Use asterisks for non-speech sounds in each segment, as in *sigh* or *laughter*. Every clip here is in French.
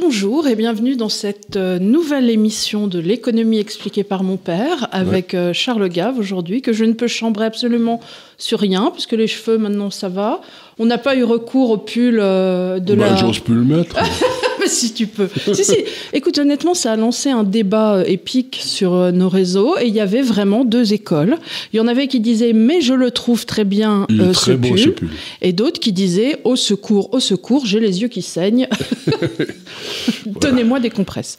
Bonjour et bienvenue dans cette euh, nouvelle émission de l'économie expliquée par mon père avec euh, Charles Gave aujourd'hui que je ne peux chambrer absolument sur rien puisque les cheveux maintenant ça va. On n'a pas eu recours au pull euh, de bah, la... J'ose plus le mettre. *laughs* *laughs* si tu peux. si, si. Écoute, honnêtement, ça a lancé un débat euh, épique sur euh, nos réseaux et il y avait vraiment deux écoles. Il y en avait qui disaient mais je le trouve très bien euh, très ce, beau, pull. ce pull. et d'autres qui disaient au secours, au secours, j'ai les yeux qui saignent. *laughs* *laughs* Donnez-moi des compresses.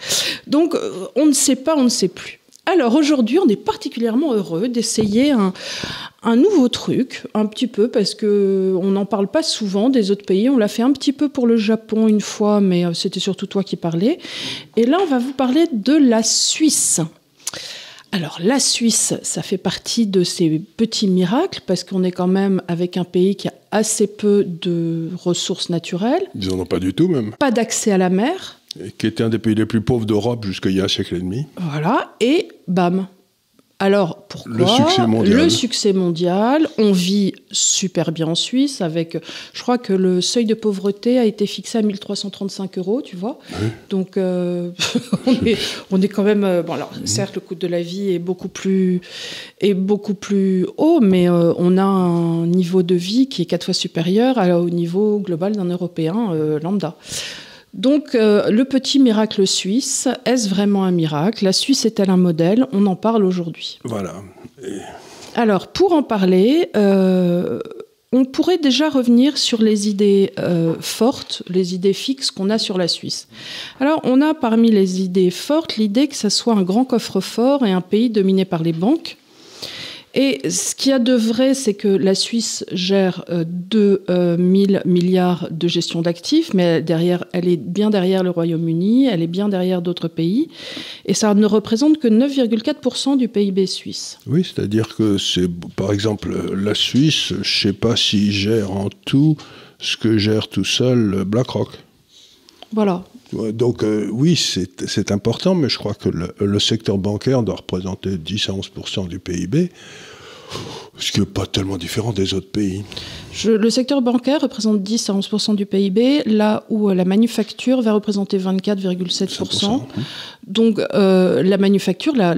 Donc on ne sait pas, on ne sait plus. Alors aujourd'hui, on est particulièrement heureux d'essayer un, un nouveau truc, un petit peu, parce que on n'en parle pas souvent des autres pays. On l'a fait un petit peu pour le Japon une fois, mais euh, c'était surtout toi qui parlais. Et là, on va vous parler de la Suisse. Alors la Suisse, ça fait partie de ces petits miracles, parce qu'on est quand même avec un pays qui a assez peu de ressources naturelles, Ils en ont pas du tout même. pas d'accès à la mer, qui était un des pays les plus pauvres d'Europe jusqu'il y a un siècle et demi. Voilà, et bam. Alors, pourquoi Le succès mondial. Le succès mondial. On vit super bien en Suisse avec, je crois que le seuil de pauvreté a été fixé à 1335 euros, tu vois. Donc, euh, *laughs* on, est, on est quand même. euh, bon, alors, certes, le coût de la vie est beaucoup plus, est beaucoup plus haut, mais euh, on a un niveau de vie qui est quatre fois supérieur à- au niveau global d'un Européen euh, lambda. Donc, euh, le petit miracle suisse, est-ce vraiment un miracle? La Suisse est-elle un modèle? On en parle aujourd'hui. Voilà. Alors, pour en parler, euh, on pourrait déjà revenir sur les idées euh, fortes, les idées fixes qu'on a sur la Suisse. Alors, on a parmi les idées fortes l'idée que ça soit un grand coffre-fort et un pays dominé par les banques. Et ce qu'il y a de vrai, c'est que la Suisse gère euh, 2 000 milliards de gestion d'actifs, mais derrière, elle est bien derrière le Royaume-Uni, elle est bien derrière d'autres pays, et ça ne représente que 9,4% du PIB suisse. Oui, c'est-à-dire que c'est, par exemple, la Suisse, je sais pas s'il gère en tout ce que gère tout seul BlackRock. Voilà. Donc euh, oui, c'est c'est important, mais je crois que le, le secteur bancaire doit représenter 10 à 11 du PIB, ce qui n'est pas tellement différent des autres pays. Je- le secteur bancaire représente 10 à 11% du PIB, là où euh, la manufacture va représenter 24,7 100%, Donc euh, la manufacture, la,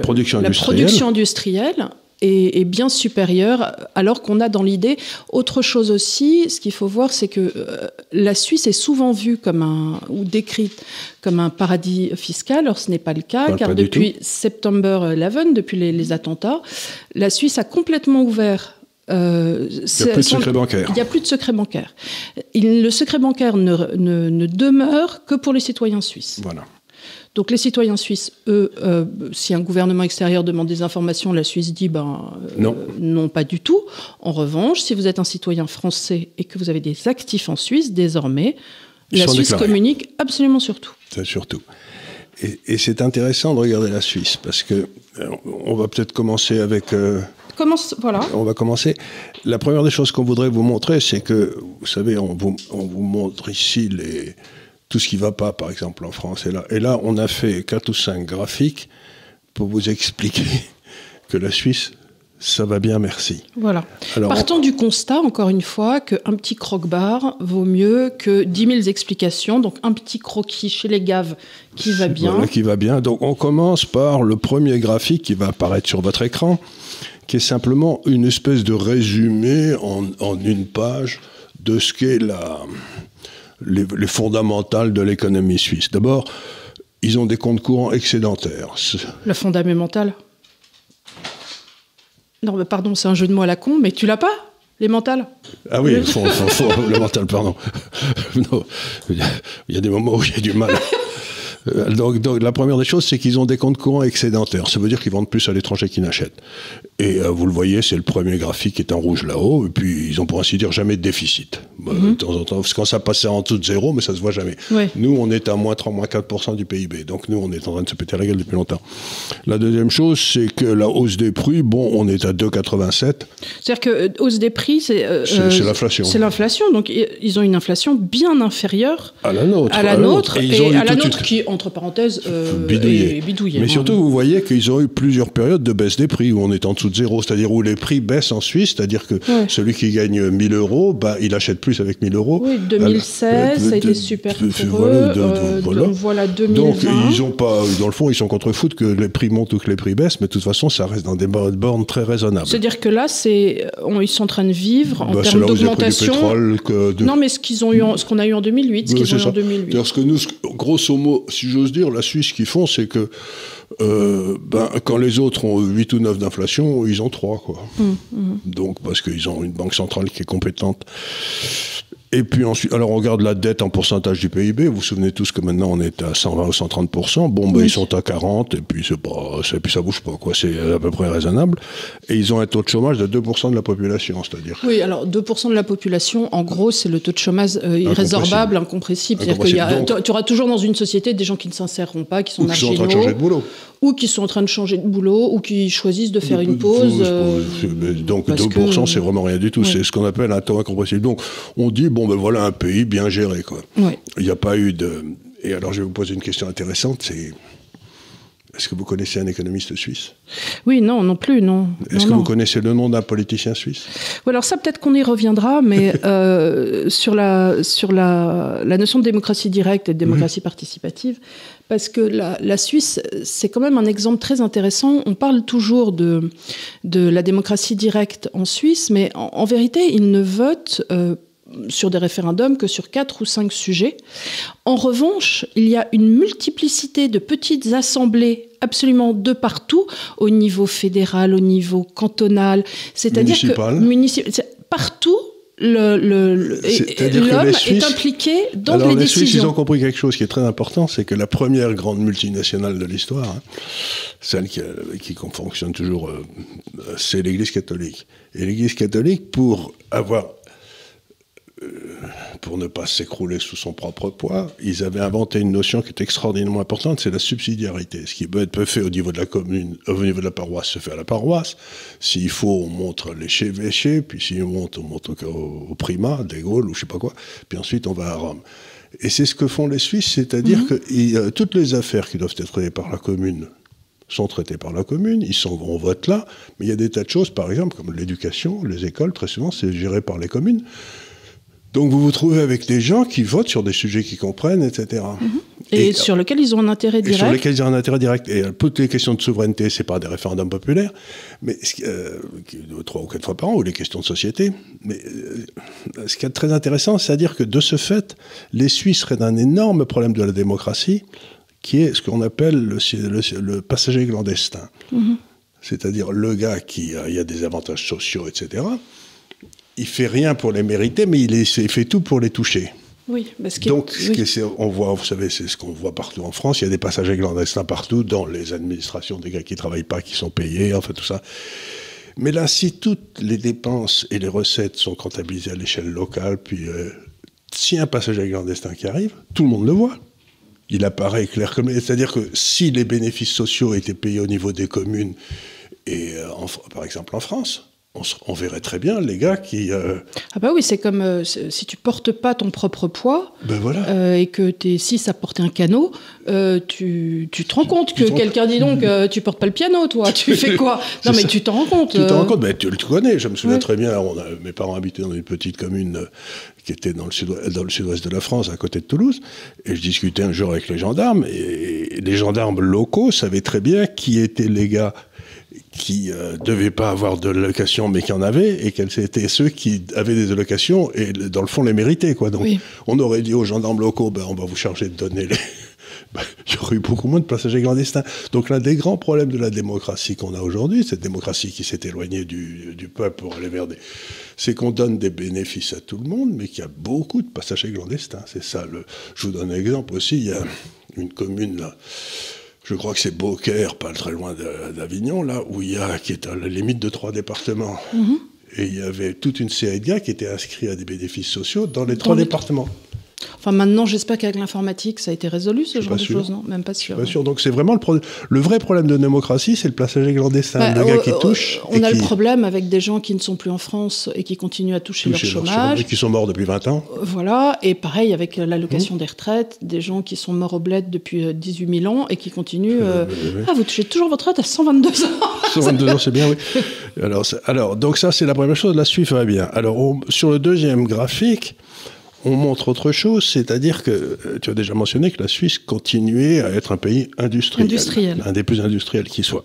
production industrielle. production industrielle est, est bien supérieure, alors qu'on a dans l'idée autre chose aussi. Ce qu'il faut voir, c'est que euh, la Suisse est souvent vue comme un ou décrite comme un paradis fiscal. Or, ce n'est pas le cas, car depuis September 11, depuis les, les attentats, la Suisse a complètement ouvert. euh, Il n'y a plus de secret bancaire. il n'y a plus de secret bancaire. Il- le secret bancaire ne, ne- ne demeure que pour les citoyens suisses. Voilà. Donc les citoyens suisses, eux, euh, si un gouvernement extérieur demande des informations, la Suisse dit ben euh, Non. non, pas du tout. En revanche, si vous êtes un citoyen français et que vous avez des actifs en Suisse, désormais, Ils la Suisse déclarés. communique absolument sur tout. C'est surtout. Et, et c'est intéressant de regarder la Suisse parce que euh, on va peut-être commencer avec. euh, Comment voilà on va commencer. La première des choses qu'on voudrait vous montrer, c'est que vous savez, on vous, on vous montre ici les tout ce qui va pas, par exemple en France. Et là, et là, on a fait quatre ou cinq graphiques pour vous expliquer *laughs* que la Suisse, ça va bien, merci. Voilà. Alors, Partons du constat, encore une fois, qu'un petit croque-bar vaut mieux que 10 000 explications. Donc un petit croquis chez les gaves qui va bien. Voilà, qui va bien. Donc on commence par le premier graphique qui va apparaître sur votre écran, qui est simplement une espèce de résumé en, en une page de ce qu'est la, les, les fondamentales de l'économie suisse. D'abord, ils ont des comptes courants excédentaires. Le fondamental. Non, mais pardon, c'est un jeu de mots à la con, mais tu l'as pas Les mentales Ah oui, le, fond- fond- fond- le mental, pardon. *laughs* Non, il y a- il y a des moments où j'ai du mal. Euh, Donc, donc, la première des choses, c'est qu'ils ont des comptes courants excédentaires. Ça veut dire qu'ils vendent plus à l'étranger qu'ils n'achètent. Et euh, vous le voyez, c'est le premier graphique qui est en rouge là-haut. Et puis, ils ont pour ainsi dire jamais de déficit. Bah, De temps en temps, parce que quand ça passait en dessous de zéro, mais ça se voit jamais. Ouais. Nous, on est à moins 3, moins 4% du PIB. Donc, nous, on est en train de se péter la gueule depuis longtemps. La deuxième chose, c'est que la hausse des prix, bon, on est à 2,87. C'est-à-dire que euh, hausse des prix, c'est. euh, C'est- l'inflation. C'est l'inflation. Donc ils ont une inflation bien inférieure À la nôtre. à la nôtre Et à la nôtre qui, entre parenthèses, euh, bidouillé. Mais surtout, vous voyez qu'ils ont eu plusieurs périodes de baisse des prix où on est en dessous de zéro, c'est-à-dire où les prix baissent en Suisse, c'est-à-dire que celui qui gagne 1000 euros, bah, il achète plus avec 1000 euros. Oui, 2016, euh, ça a été super pour voilà, eux. voilà. Donc voilà 2020. Donc ils ont pas, dans le fond, ils sont contre foot que les prix montent ou que les prix baissent, mais de toute façon, ça reste dans des bornes très raisonnables. C'est-à-dire que là, c'est, ils sont en train de vivre en bah, termes d'augmentation. Non, mais ce qu'ils ont eu, ce qu'on a eu en 2008, ce qu'ils ont eu en 2008. Ce que nous, grosso modo, si j'ose dire, la Suisse, ce qu'ils font, c'est que euh, ben, quand les autres ont 8 ou 9 d'inflation, ils ont 3. Quoi. Hum, hum. Donc, parce qu'ils ont une banque centrale qui est compétente. Et puis ensuite, alors on regarde la dette en pourcentage du PIB. Vous vous souvenez tous que maintenant on est à 120 ou 130% Bon, ben, ils sont à 40 et puis c'est pas, et puis ça bouge pas quoi. C'est à peu près raisonnable. Et ils ont un taux de chômage de 2% de la population, c'est-à-dire. Oui, alors 2% de la population, en gros, c'est le taux de chômage euh, irrésorbable, incompressible. C'est-à-dire que tu auras toujours dans une société des gens qui ne s'inséreront pas, qui sont marginaux. Qui sont en train de changer de boulot ou qui sont en train de changer de boulot, ou qui choisissent de faire une pause. Euh, donc 2%, c'est vraiment rien du tout. C'est ce qu'on appelle un taux incompressible. Donc on dit, bon ben voilà un pays bien géré. Quoi. Il n'y a pas eu de... Et alors je vais vous poser une question intéressante, c'est... Est-ce que vous connaissez un économiste suisse? Oui, non, non plus, non. Est-ce que vous connaissez le nom d'un politicien suisse? Alors ça, peut-être qu'on y reviendra, mais *laughs* euh, sur, la, sur la, la, notion de démocratie directe et de démocratie mhm. participative, parce que la, Suisse, c'est quand même un exemple très intéressant. On parle toujours de, de la démocratie directe en Suisse, mais en, vérité, ils ne votent euh, sur des référendums que sur quatre ou cinq sujets. En revanche, il y a une multiplicité de petites assemblées absolument de partout, au niveau fédéral, au niveau cantonal, c'est-à-dire que partout, l'homme est, impliqué dans alors les, les décisions. Suisses, ils ont compris quelque chose qui est très important, c'est que la première grande multinationale de l'histoire, hein, celle qui, qui, fonctionne toujours, euh, c'est l'Église catholique. Et l'Église catholique, pour avoir pour ne pas s'écrouler sous son propre poids, ils avaient inventé une notion qui est extraordinairement importante, c'est la subsidiarité. Ce qui peut être fait au niveau de la commune, au niveau de la paroisse, se fait à la paroisse. S'il faut, on montre l'éché-véché, puis si on monte, on monte au, primat, des Gaules ou je sais pas quoi, puis ensuite on va à Rome. Et c'est ce que font les Suisses, c'est-à-dire mhm. que toutes les affaires qui doivent être traitées par la commune sont traitées par la commune, ils sont, on vote là, mais il y a des tas de choses, par exemple, comme l'éducation, les écoles, très souvent, c'est géré par les communes. Donc vous vous trouvez avec des gens qui votent sur des sujets qu'ils comprennent, etc. Mhm. Et, sur lesquels ils ont un intérêt direct. sur lesquels ils ont un intérêt direct. Et euh, toutes les questions de souveraineté, c'est pas des référendums populaires, mais euh, trois ou quatre fois par an, ou les questions de société. Mais euh, ce qui est très intéressant, c'est à dire que de ce fait, les Suisses seraient d'un énorme problème de la démocratie, qui est ce qu'on appelle le, le, passager clandestin. Mhm. C'est-à-dire le gars qui a, a des avantages sociaux, etc il fait rien pour les mériter, mais il, fait tout pour les toucher. Oui, parce que, Donc, on voit, vous savez, c'est ce qu'on voit partout en France. Il y a des passagers clandestins partout, dans les administrations, des gars qui travaillent pas, qui sont payés, enfin tout ça. Mais là, si toutes les dépenses et les recettes sont comptabilisées à l'échelle locale, puis euh, si un passager clandestin qui arrive, tout le monde le voit. Il apparaît clair comme. C'est-à-dire que si les bénéfices sociaux étaient payés au niveau des communes, et euh, par exemple en France, on, verrait très bien les gars qui. Euh, ah bah oui, c'est comme euh, si tu portes pas ton propre poids ben voilà. Euh, et que tu es 6 à porter un canot, tu, tu, te rends compte que quelqu'un dit donc tu portes pas le piano, toi, tu *laughs* fais quoi? Non mais tu t'en rends compte. Tu t'en rends compte, mais tu le connais. Je me souviens très bien. On a, mes parents habitaient dans une petite commune qui était dans le sud-ouest de la France, à côté de Toulouse, et je discutais un jour avec les gendarmes, et les gendarmes locaux savaient très bien qui étaient les gars qui ne euh, devaient pas avoir de location mais qui en avaient et quels étaient ceux qui avaient des allocations et dans le fond les méritaient quoi. Donc on aurait dit aux gendarmes locaux ben on va vous charger de donner les *laughs* ben, il y aurait eu beaucoup moins de passagers clandestins. Donc l'un des grands problèmes de la démocratie qu'on a aujourd'hui, cette démocratie qui s'est éloignée du, du, peuple pour aller vers des... C'est qu'on donne des bénéfices à tout le monde, mais qu'il y a beaucoup de passagers clandestins. C'est ça. Le... Je vous donne un exemple aussi. Il y a une commune là, je crois que c'est Beaucaire, pas très loin d'Avignon, là, où il y a, qui est à la limite de trois départements. Mhm. Et il y avait toute une série de gars qui étaient inscrits à des bénéfices sociaux dans les trois départements. Enfin, maintenant, j'espère qu'avec l'informatique, ça a été résolu, ce genre de choses, non? Même pas sûr. Pas sûr. Donc, c'est vraiment le, le vrai problème de démocratie, c'est le passage clandestin. Bah, le gars qui touche. On a le problème avec des gens qui ne sont plus en France et qui continuent à toucher, leur chômage. Et qui sont morts depuis 20 ans. Voilà. Et pareil avec l'allocation mmh. des retraites, des gens qui sont morts au bled depuis 18 000 ans et qui continuent. Euh, ah, vous touchez toujours votre retraite à 122 ans *laughs* 122 ans, c'est bien, oui. Alors, alors, donc ça, c'est la première chose. La Suisse va bien. Alors, sur le deuxième graphique, on montre autre chose, c'est-à-dire que euh, tu as déjà mentionné que la Suisse continuait à être un pays industriel, industriel. un des plus industriels qui soit.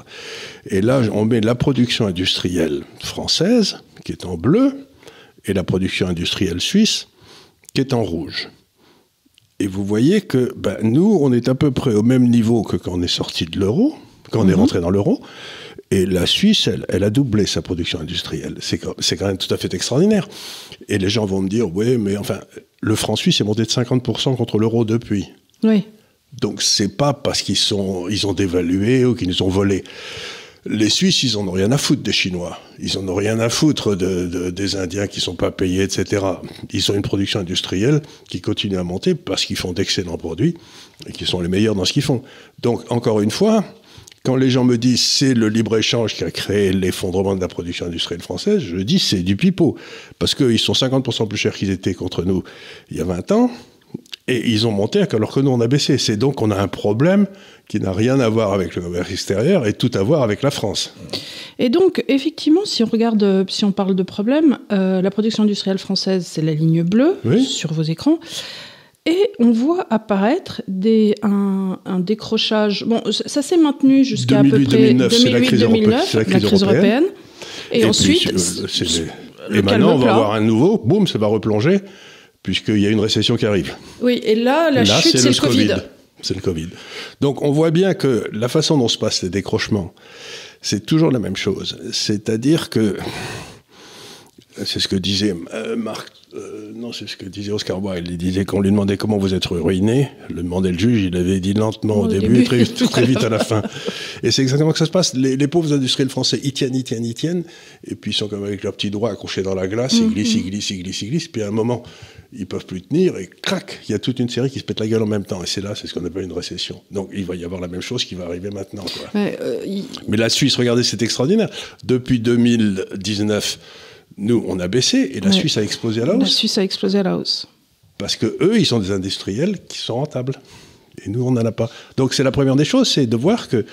Et là, on met la production industrielle française, qui est en bleu, et la production industrielle suisse, qui est en rouge. Et vous voyez que ben, nous, on est à peu près au même niveau que quand on est sorti de l'euro, quand on est mhm. rentré dans l'euro. Et la Suisse, elle, a doublé sa production industrielle. C'est quand même tout à fait extraordinaire. Et les gens vont me dire, oui, mais enfin, le franc suisse est monté de 50% contre l'euro depuis. Oui. Donc c'est pas parce qu'ils sont, ils ont dévalué ou qu'ils nous ont volé. Les Suisses, ils en ont rien à foutre des Chinois. Ils en ont rien à foutre de, des Indiens qui sont pas payés, etc. Ils ont une production industrielle qui continue à monter parce qu'ils font d'excellents produits et qui sont les meilleurs dans ce qu'ils font. Donc encore une fois, quand les gens me disent c'est le libre-échange qui a créé l'effondrement de la production industrielle française, je dis c'est du pipeau. Parce qu'ils sont 50% plus chers qu'ils étaient contre nous il y a 20 ans. Et ils ont monté alors que nous on a baissé. C'est donc qu'on a un problème qui n'a rien à voir avec le commerce extérieur et tout à voir avec la France. Et donc, effectivement, si on regarde, si on parle de problème, euh, la production industrielle française, c'est la ligne bleue sur vos écrans. Et on voit apparaître des, un, décrochage. Bon, ça s'est maintenu jusqu'à à peu près 2008-2009, la, crise européenne. Et, ensuite. Et maintenant, on va avoir un nouveau, boum, ça va replonger, puisqu'il y a une récession qui arrive. Oui, et là, la chute, c'est le, Covid. C'est le Covid. Donc, on voit bien que la façon dont se passent les décrochements, c'est toujours la même chose. C'est-à-dire que. C'est ce que disait euh, Marc euh, non, c'est ce que disait Oscar Wilde. Il disait qu'on lui demandait comment vous êtes ruiné. Le demandait le juge, il avait dit lentement au, début, et Très, très, vite à la fin. Et c'est exactement que ça se passe. Les, pauvres industriels français, ils tiennent, ils tiennent, ils tiennent. Et puis ils sont comme avec leurs petits doigts accrochés dans la glace, ils glissent, ils mm-hmm. glissent, ils glissent, ils glissent. Puis à un moment, ils peuvent plus tenir et crac, il y a toute une série qui se pète la gueule en même temps. Et c'est là, c'est ce qu'on appelle une récession. Donc il va y avoir la même chose qui va arriver maintenant. Euh, Mais la Suisse, regardez, c'est extraordinaire. Depuis 2019, nous, on a baissé et la Suisse a explosé à la hausse. La Suisse a explosé à la hausse. Parce que eux, ils sont des industriels qui sont rentables. Et nous, on n'en a pas. Donc c'est la première des choses, c'est de voir que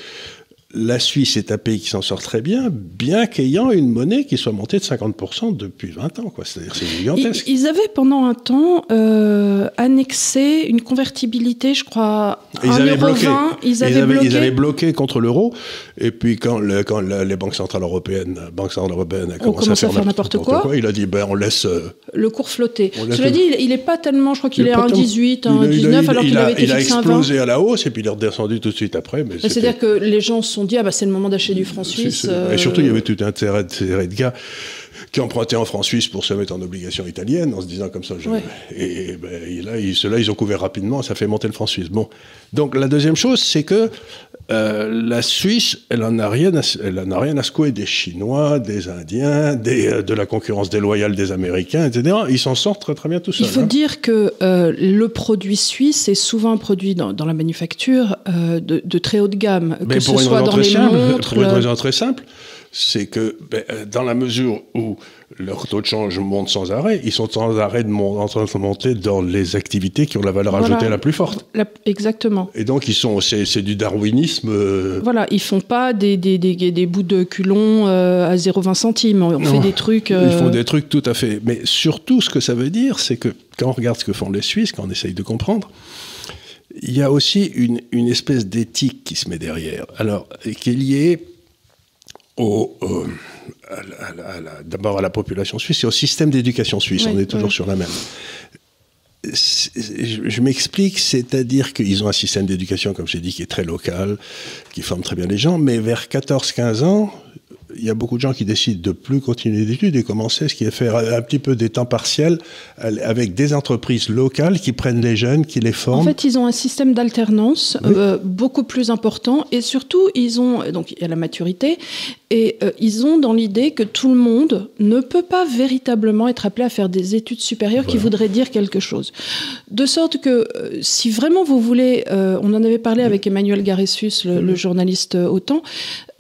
la Suisse est un pays qui s'en sort très bien, bien qu'ayant une monnaie qui soit montée de 50% depuis 20 ans. C'est-à-dire c'est gigantesque. Ils, avaient pendant un temps euh, annexé une convertibilité, je crois, ils avaient bloqué. ils, avaient bloqué. ils avaient bloqué contre l'euro. Et puis quand, quand les banques centrales européennes, banque centrale européenne a commencé à faire, n'importe quoi, il a dit ben on laisse euh, le cours flotter. Je l'ai dit, il n'est pas tellement, je crois qu'il est à 1,18, 1,19 alors qu'il avait été Il a explosé à la hausse et puis il est redescendu tout de suite après. C'est-à-dire que les gens sont dit, ah bah, c'est le moment d'acheter du franc suisse. Et surtout, il y avait tout un intérêt de gars qui empruntaient en franc suisse pour se mettre en obligation italienne, en se disant comme ça. Et, ben, là, ceux-là, ils ont couvert rapidement, ça fait monter le franc suisse. Bon. Donc la deuxième chose, c'est que euh, la Suisse, elle n'en a, rien à, elle en a rien à secouer des Chinois, des Indiens, des, euh, de la concurrence déloyale des Américains, etc. Ils s'en sortent très, très bien tout seuls. Il faut hein. dire que euh, le produit suisse est souvent un produit dans, dans la manufacture de, de, très haute gamme, Mais que pour ce soit dans les montres. Pour une raison très simple, c'est que ben, dans la mesure où leur taux de change monte sans arrêt, ils sont sans arrêt de en train de monter dans les activités qui ont la valeur ajoutée la plus forte. exactement. Et donc ils sont, c'est du darwinisme. Euh, voilà, ils font pas des, des, des, des bouts de culon euh, à 0,20 centimes. On fait des trucs. Ils font euh, des trucs tout à fait. Mais surtout, ce que ça veut dire, c'est que quand on regarde ce que font les Suisses, quand on essaye de comprendre, il y a aussi une, une espèce d'éthique qui se met derrière. Alors, qui est liée au, d'abord à la population suisse et au système d'éducation suisse. On est toujours sur la même. Je, m'explique, c'est-à-dire qu'ils ont un système d'éducation, comme j'ai dit, qui est très local, qui forme très bien les gens, mais vers 14-15 ans, il y a beaucoup de gens qui décident de plus continuer d'études et commencer ce qui est faire un petit peu des temps partiels avec des entreprises locales qui prennent les jeunes, qui les forment. En fait, ils ont un système d'alternance euh, beaucoup plus important et surtout, ils ont, donc il y a la maturité et euh, ils ont dans l'idée que tout le monde ne peut pas véritablement être appelé à faire des études supérieures qui voudraient dire quelque chose. De sorte que euh, si vraiment vous voulez, on en avait parlé avec Emmanuel Garessus, le, le journaliste autant,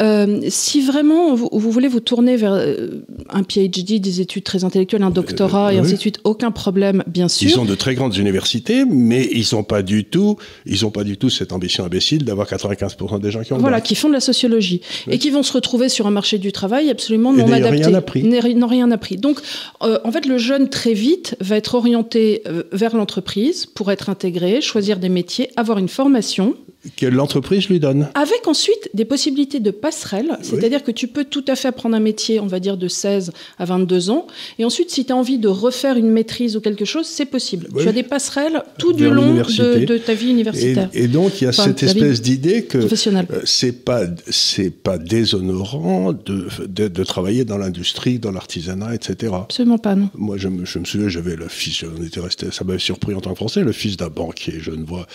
euh, si vraiment vous, voulez vous tourner vers euh, un PhD, des études très intellectuelles, un doctorat et ainsi de suite, aucun problème, bien sûr. Ils ont de très grandes universités, mais ils n'ont pas du tout, ils ont pas du tout cette ambition imbécile d'avoir 95% des gens qui ont. Voilà, qui font de la sociologie et qui vont se retrouver sur un marché du travail absolument non adapté. Rien appris. N'ont rien appris. Donc, euh, en fait, le jeune très vite va être orienté vers l'entreprise pour être intégré, choisir des métiers, avoir une formation que l'entreprise lui donne. Avec ensuite des possibilités de passerelle, c'est-à-dire que tu peux tout à fait apprendre un métier, on va dire de 16 à 22 ans, et ensuite si tu as envie de refaire une maîtrise ou quelque chose, c'est possible. Tu as des passerelles tout du long de, ta vie universitaire. Et, donc il y a cette espèce d'idée que euh, c'est pas c'est pas déshonorant de, de, travailler dans l'industrie, dans l'artisanat, etc. Absolument pas, non. Moi je me, je me souviens, j'avais le fils, on était resté, ça m'avait surpris en tant que Français, le fils d'un banquier je ne vois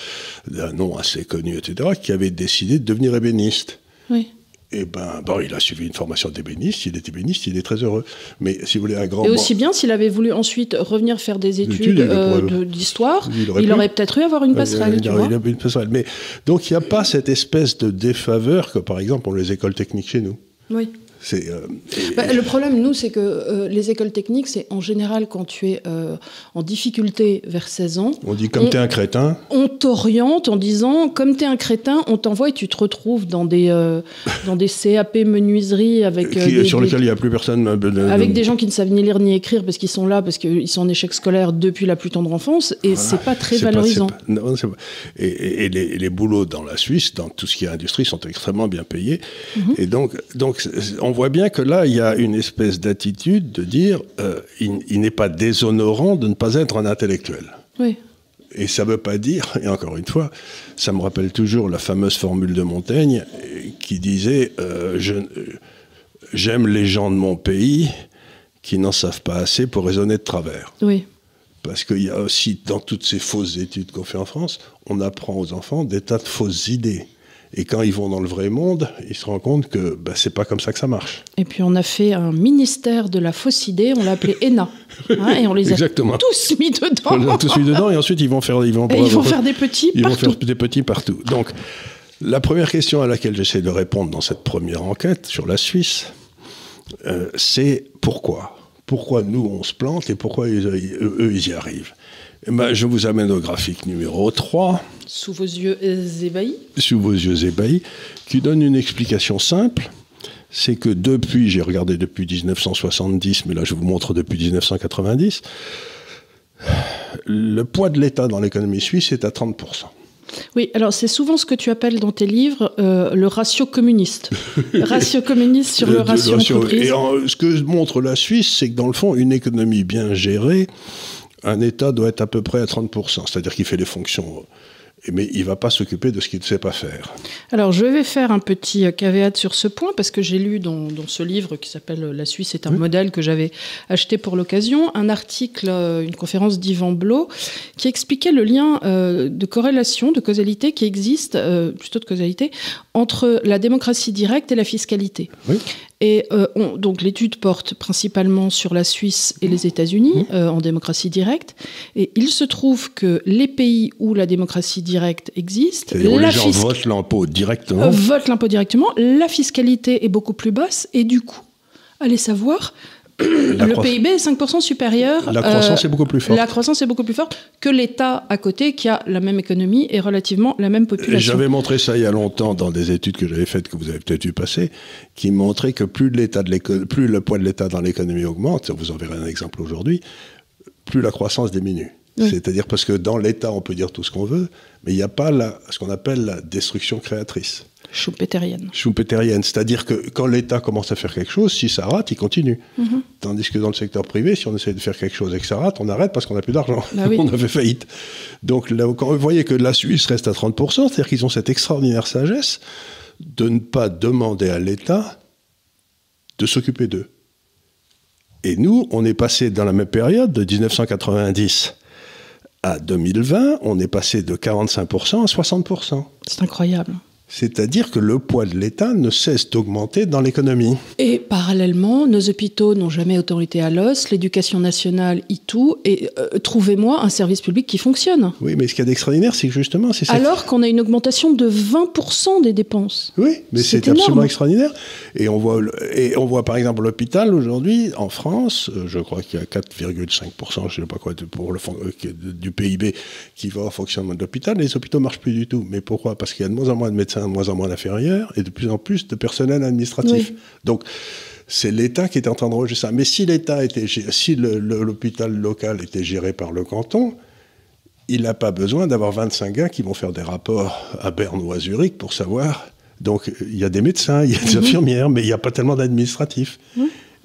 d'un nom assez connu etc., qui avait décidé de devenir ébéniste. Oui. Et eh ben, bon, il a suivi une formation d'ébéniste, il est ébéniste, il est très heureux. Mais si vous voulez un grand. Et aussi bien s'il avait voulu ensuite revenir faire des études euh, d'histoire, il aurait, peut-être eu avoir une passerelle. Il, aurait, une passerelle. Mais donc il n'y a pas cette espèce de défaveur que par exemple ont les écoles techniques chez nous. Oui. Euh, bah, le problème, nous, c'est que euh, les écoles techniques, c'est en général quand tu es euh, en difficulté vers 16 ans. On dit comme tu es un crétin. On t'oriente en disant comme tu es un crétin, on t'envoie et tu te retrouves dans des, dans des CAP menuiseries avec. sur lesquels il n'y a plus personne. avec des gens qui ne savent ni lire ni écrire parce qu'ils sont là, parce qu'ils sont en échec scolaire depuis la plus tendre enfance et c'est pas très valorisant. non, pas, et, et les, les, boulots dans la Suisse, dans tout ce qui est industrie, sont extrêmement bien payés. Mhm. Et donc, donc on on voit bien que là, il y a une espèce d'attitude de dire euh, il, n'est pas déshonorant de ne pas être un intellectuel. Oui. Et ça ne veut pas dire, et encore une fois, ça me rappelle toujours la fameuse formule de Montaigne qui disait euh, J'aime les gens de mon pays qui n'en savent pas assez pour raisonner de travers. Oui. Parce qu'il y a aussi, dans toutes ces fausses études qu'on fait en France, on apprend aux enfants des tas de fausses idées. Et quand ils vont dans le vrai monde, ils se rendent compte que bah, c'est pas comme ça que ça marche. Et puis on a fait un ministère de la fausse idée, on l'a appelé *laughs* ENA. Hein, et on les a tous mis dedans. On les a tous mis dedans et ensuite ils vont faire, ils vont, ils vont faire des petits ils partout. Ils vont faire des petits partout. Donc la première question à laquelle j'essaie de répondre dans cette première enquête sur la Suisse, euh, c'est pourquoi? Pourquoi nous on se plante et pourquoi eux, eux ils y arrivent? Ben, je vous amène au graphique numéro 3. Sous vos yeux ébahis Sous vos yeux ébahis, qui donne une explication simple. C'est que depuis, j'ai regardé depuis 1970, mais là je vous montre depuis 1990, le poids de l'État dans l'économie suisse est à 30%. Oui, alors c'est souvent ce que tu appelles dans tes livres euh, le ratio communiste. *laughs* ratio communiste sur le, ratio, entreprise. Et ce que montre la Suisse, c'est que dans le fond, une économie bien gérée, un État doit être à peu près à 30%, c'est-à-dire qu'il fait les fonctions mais il ne va pas s'occuper de ce qu'il ne sait pas faire. Alors, je vais faire un petit euh, caveat sur ce point, parce que j'ai lu dans, ce livre qui s'appelle La Suisse est un modèle que j'avais acheté pour l'occasion, un article, euh, une conférence d'Yvan Blot, qui expliquait le lien euh, de corrélation, de causalité qui existe, plutôt de causalité, entre la démocratie directe et la fiscalité. Oui. Et donc l'étude porte principalement sur la Suisse et les États-Unis en démocratie directe. Et il se trouve que les pays où la démocratie direct existe. les gens votent l'impôt directement. Euh, votent l'impôt directement. La fiscalité est beaucoup plus basse et du coup, allez savoir, le PIB est 5% supérieur. La croissance euh, est beaucoup plus forte. La croissance est beaucoup plus forte que l'État à côté qui a la même économie et relativement la même population. J'avais montré ça il y a longtemps dans des études que j'avais faites, que vous avez peut-être vu passer, qui montraient que plus, de plus le poids de l'État dans l'économie augmente, vous en verrez un exemple aujourd'hui, plus la croissance diminue. C'est-à-dire parce que dans l'État, on peut dire tout ce qu'on veut, mais il n'y a pas la, ce qu'on appelle la destruction créatrice. Schumpeterienne. Schumpeterienne, c'est-à-dire que quand l'État commence à faire quelque chose, si ça rate, il continue. Mhm. Tandis que dans le secteur privé, si on essaie de faire quelque chose et que ça rate, on arrête parce qu'on n'a plus d'argent. Bah *laughs* on a fait faillite. Donc là, quand vous voyez que la Suisse reste à 30%, c'est-à-dire qu'ils ont cette extraordinaire sagesse de ne pas demander à l'État de s'occuper d'eux. Et nous, on est passé dans la même période, de 1990 à 2020, on est passé de 45% à 60%. C'est incroyable. C'est-à-dire que le poids de l'État ne cesse d'augmenter dans l'économie. Et parallèlement, nos hôpitaux n'ont jamais autorité à l'os, l'éducation nationale y tout, et euh, trouvez-moi un service public qui fonctionne. Oui, mais ce qu'il y a d'extraordinaire, c'est que justement, c'est ça. Alors qu'on a une augmentation de 20% des dépenses. Oui, mais c'est absolument extraordinaire. Et on voit, et on voit par exemple l'hôpital aujourd'hui, en France, euh, je crois qu'il y a 4,5%, je ne sais pas quoi, pour le, euh, du PIB qui va au fonctionnement de l'hôpital. Les hôpitaux ne marchent plus du tout. Mais pourquoi? Parce qu'il y a de moins en moins de médecins de moins en moins d'inférieurs et de plus en plus de personnel administratif. Donc, c'est l'État qui est en train de rejeter ça. Mais si l'État était, si l'hôpital local était géré par le canton, il n'a pas besoin d'avoir 25 gars qui vont faire des rapports à Berne ou à Zurich pour savoir. Donc, il y a des médecins, il y a des mhm. infirmières, mais il n'y a pas tellement d'administratifs.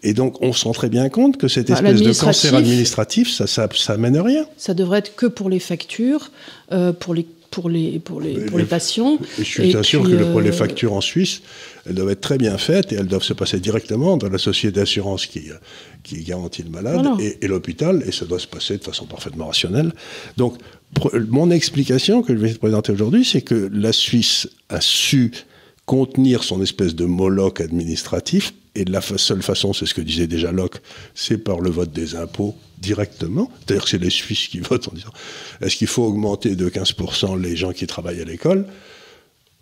Et donc, on se rend très bien compte que cette bah, espèce de cancer administratif, ça, ça, ça mène rien. Ça devrait être que pour les factures, euh, pour les pour les, pour les, pour les patients. Et je suis sûr que pour les euh, factures en Suisse, elles doivent être très bien faites et elles doivent se passer directement dans la société d'assurance qui, qui garantit le malade et, l'hôpital, et ça doit se passer de façon parfaitement rationnelle. Donc, mon explication que je vais te présenter aujourd'hui, c'est que la Suisse a su contenir son espèce de moloch administratif et la seule façon, c'est ce que disait déjà Locke, c'est par le vote des impôts directement. C'est-à-dire que c'est les Suisses qui *laughs* votent en disant est-ce qu'il faut augmenter de 15% les gens qui travaillent à l'école?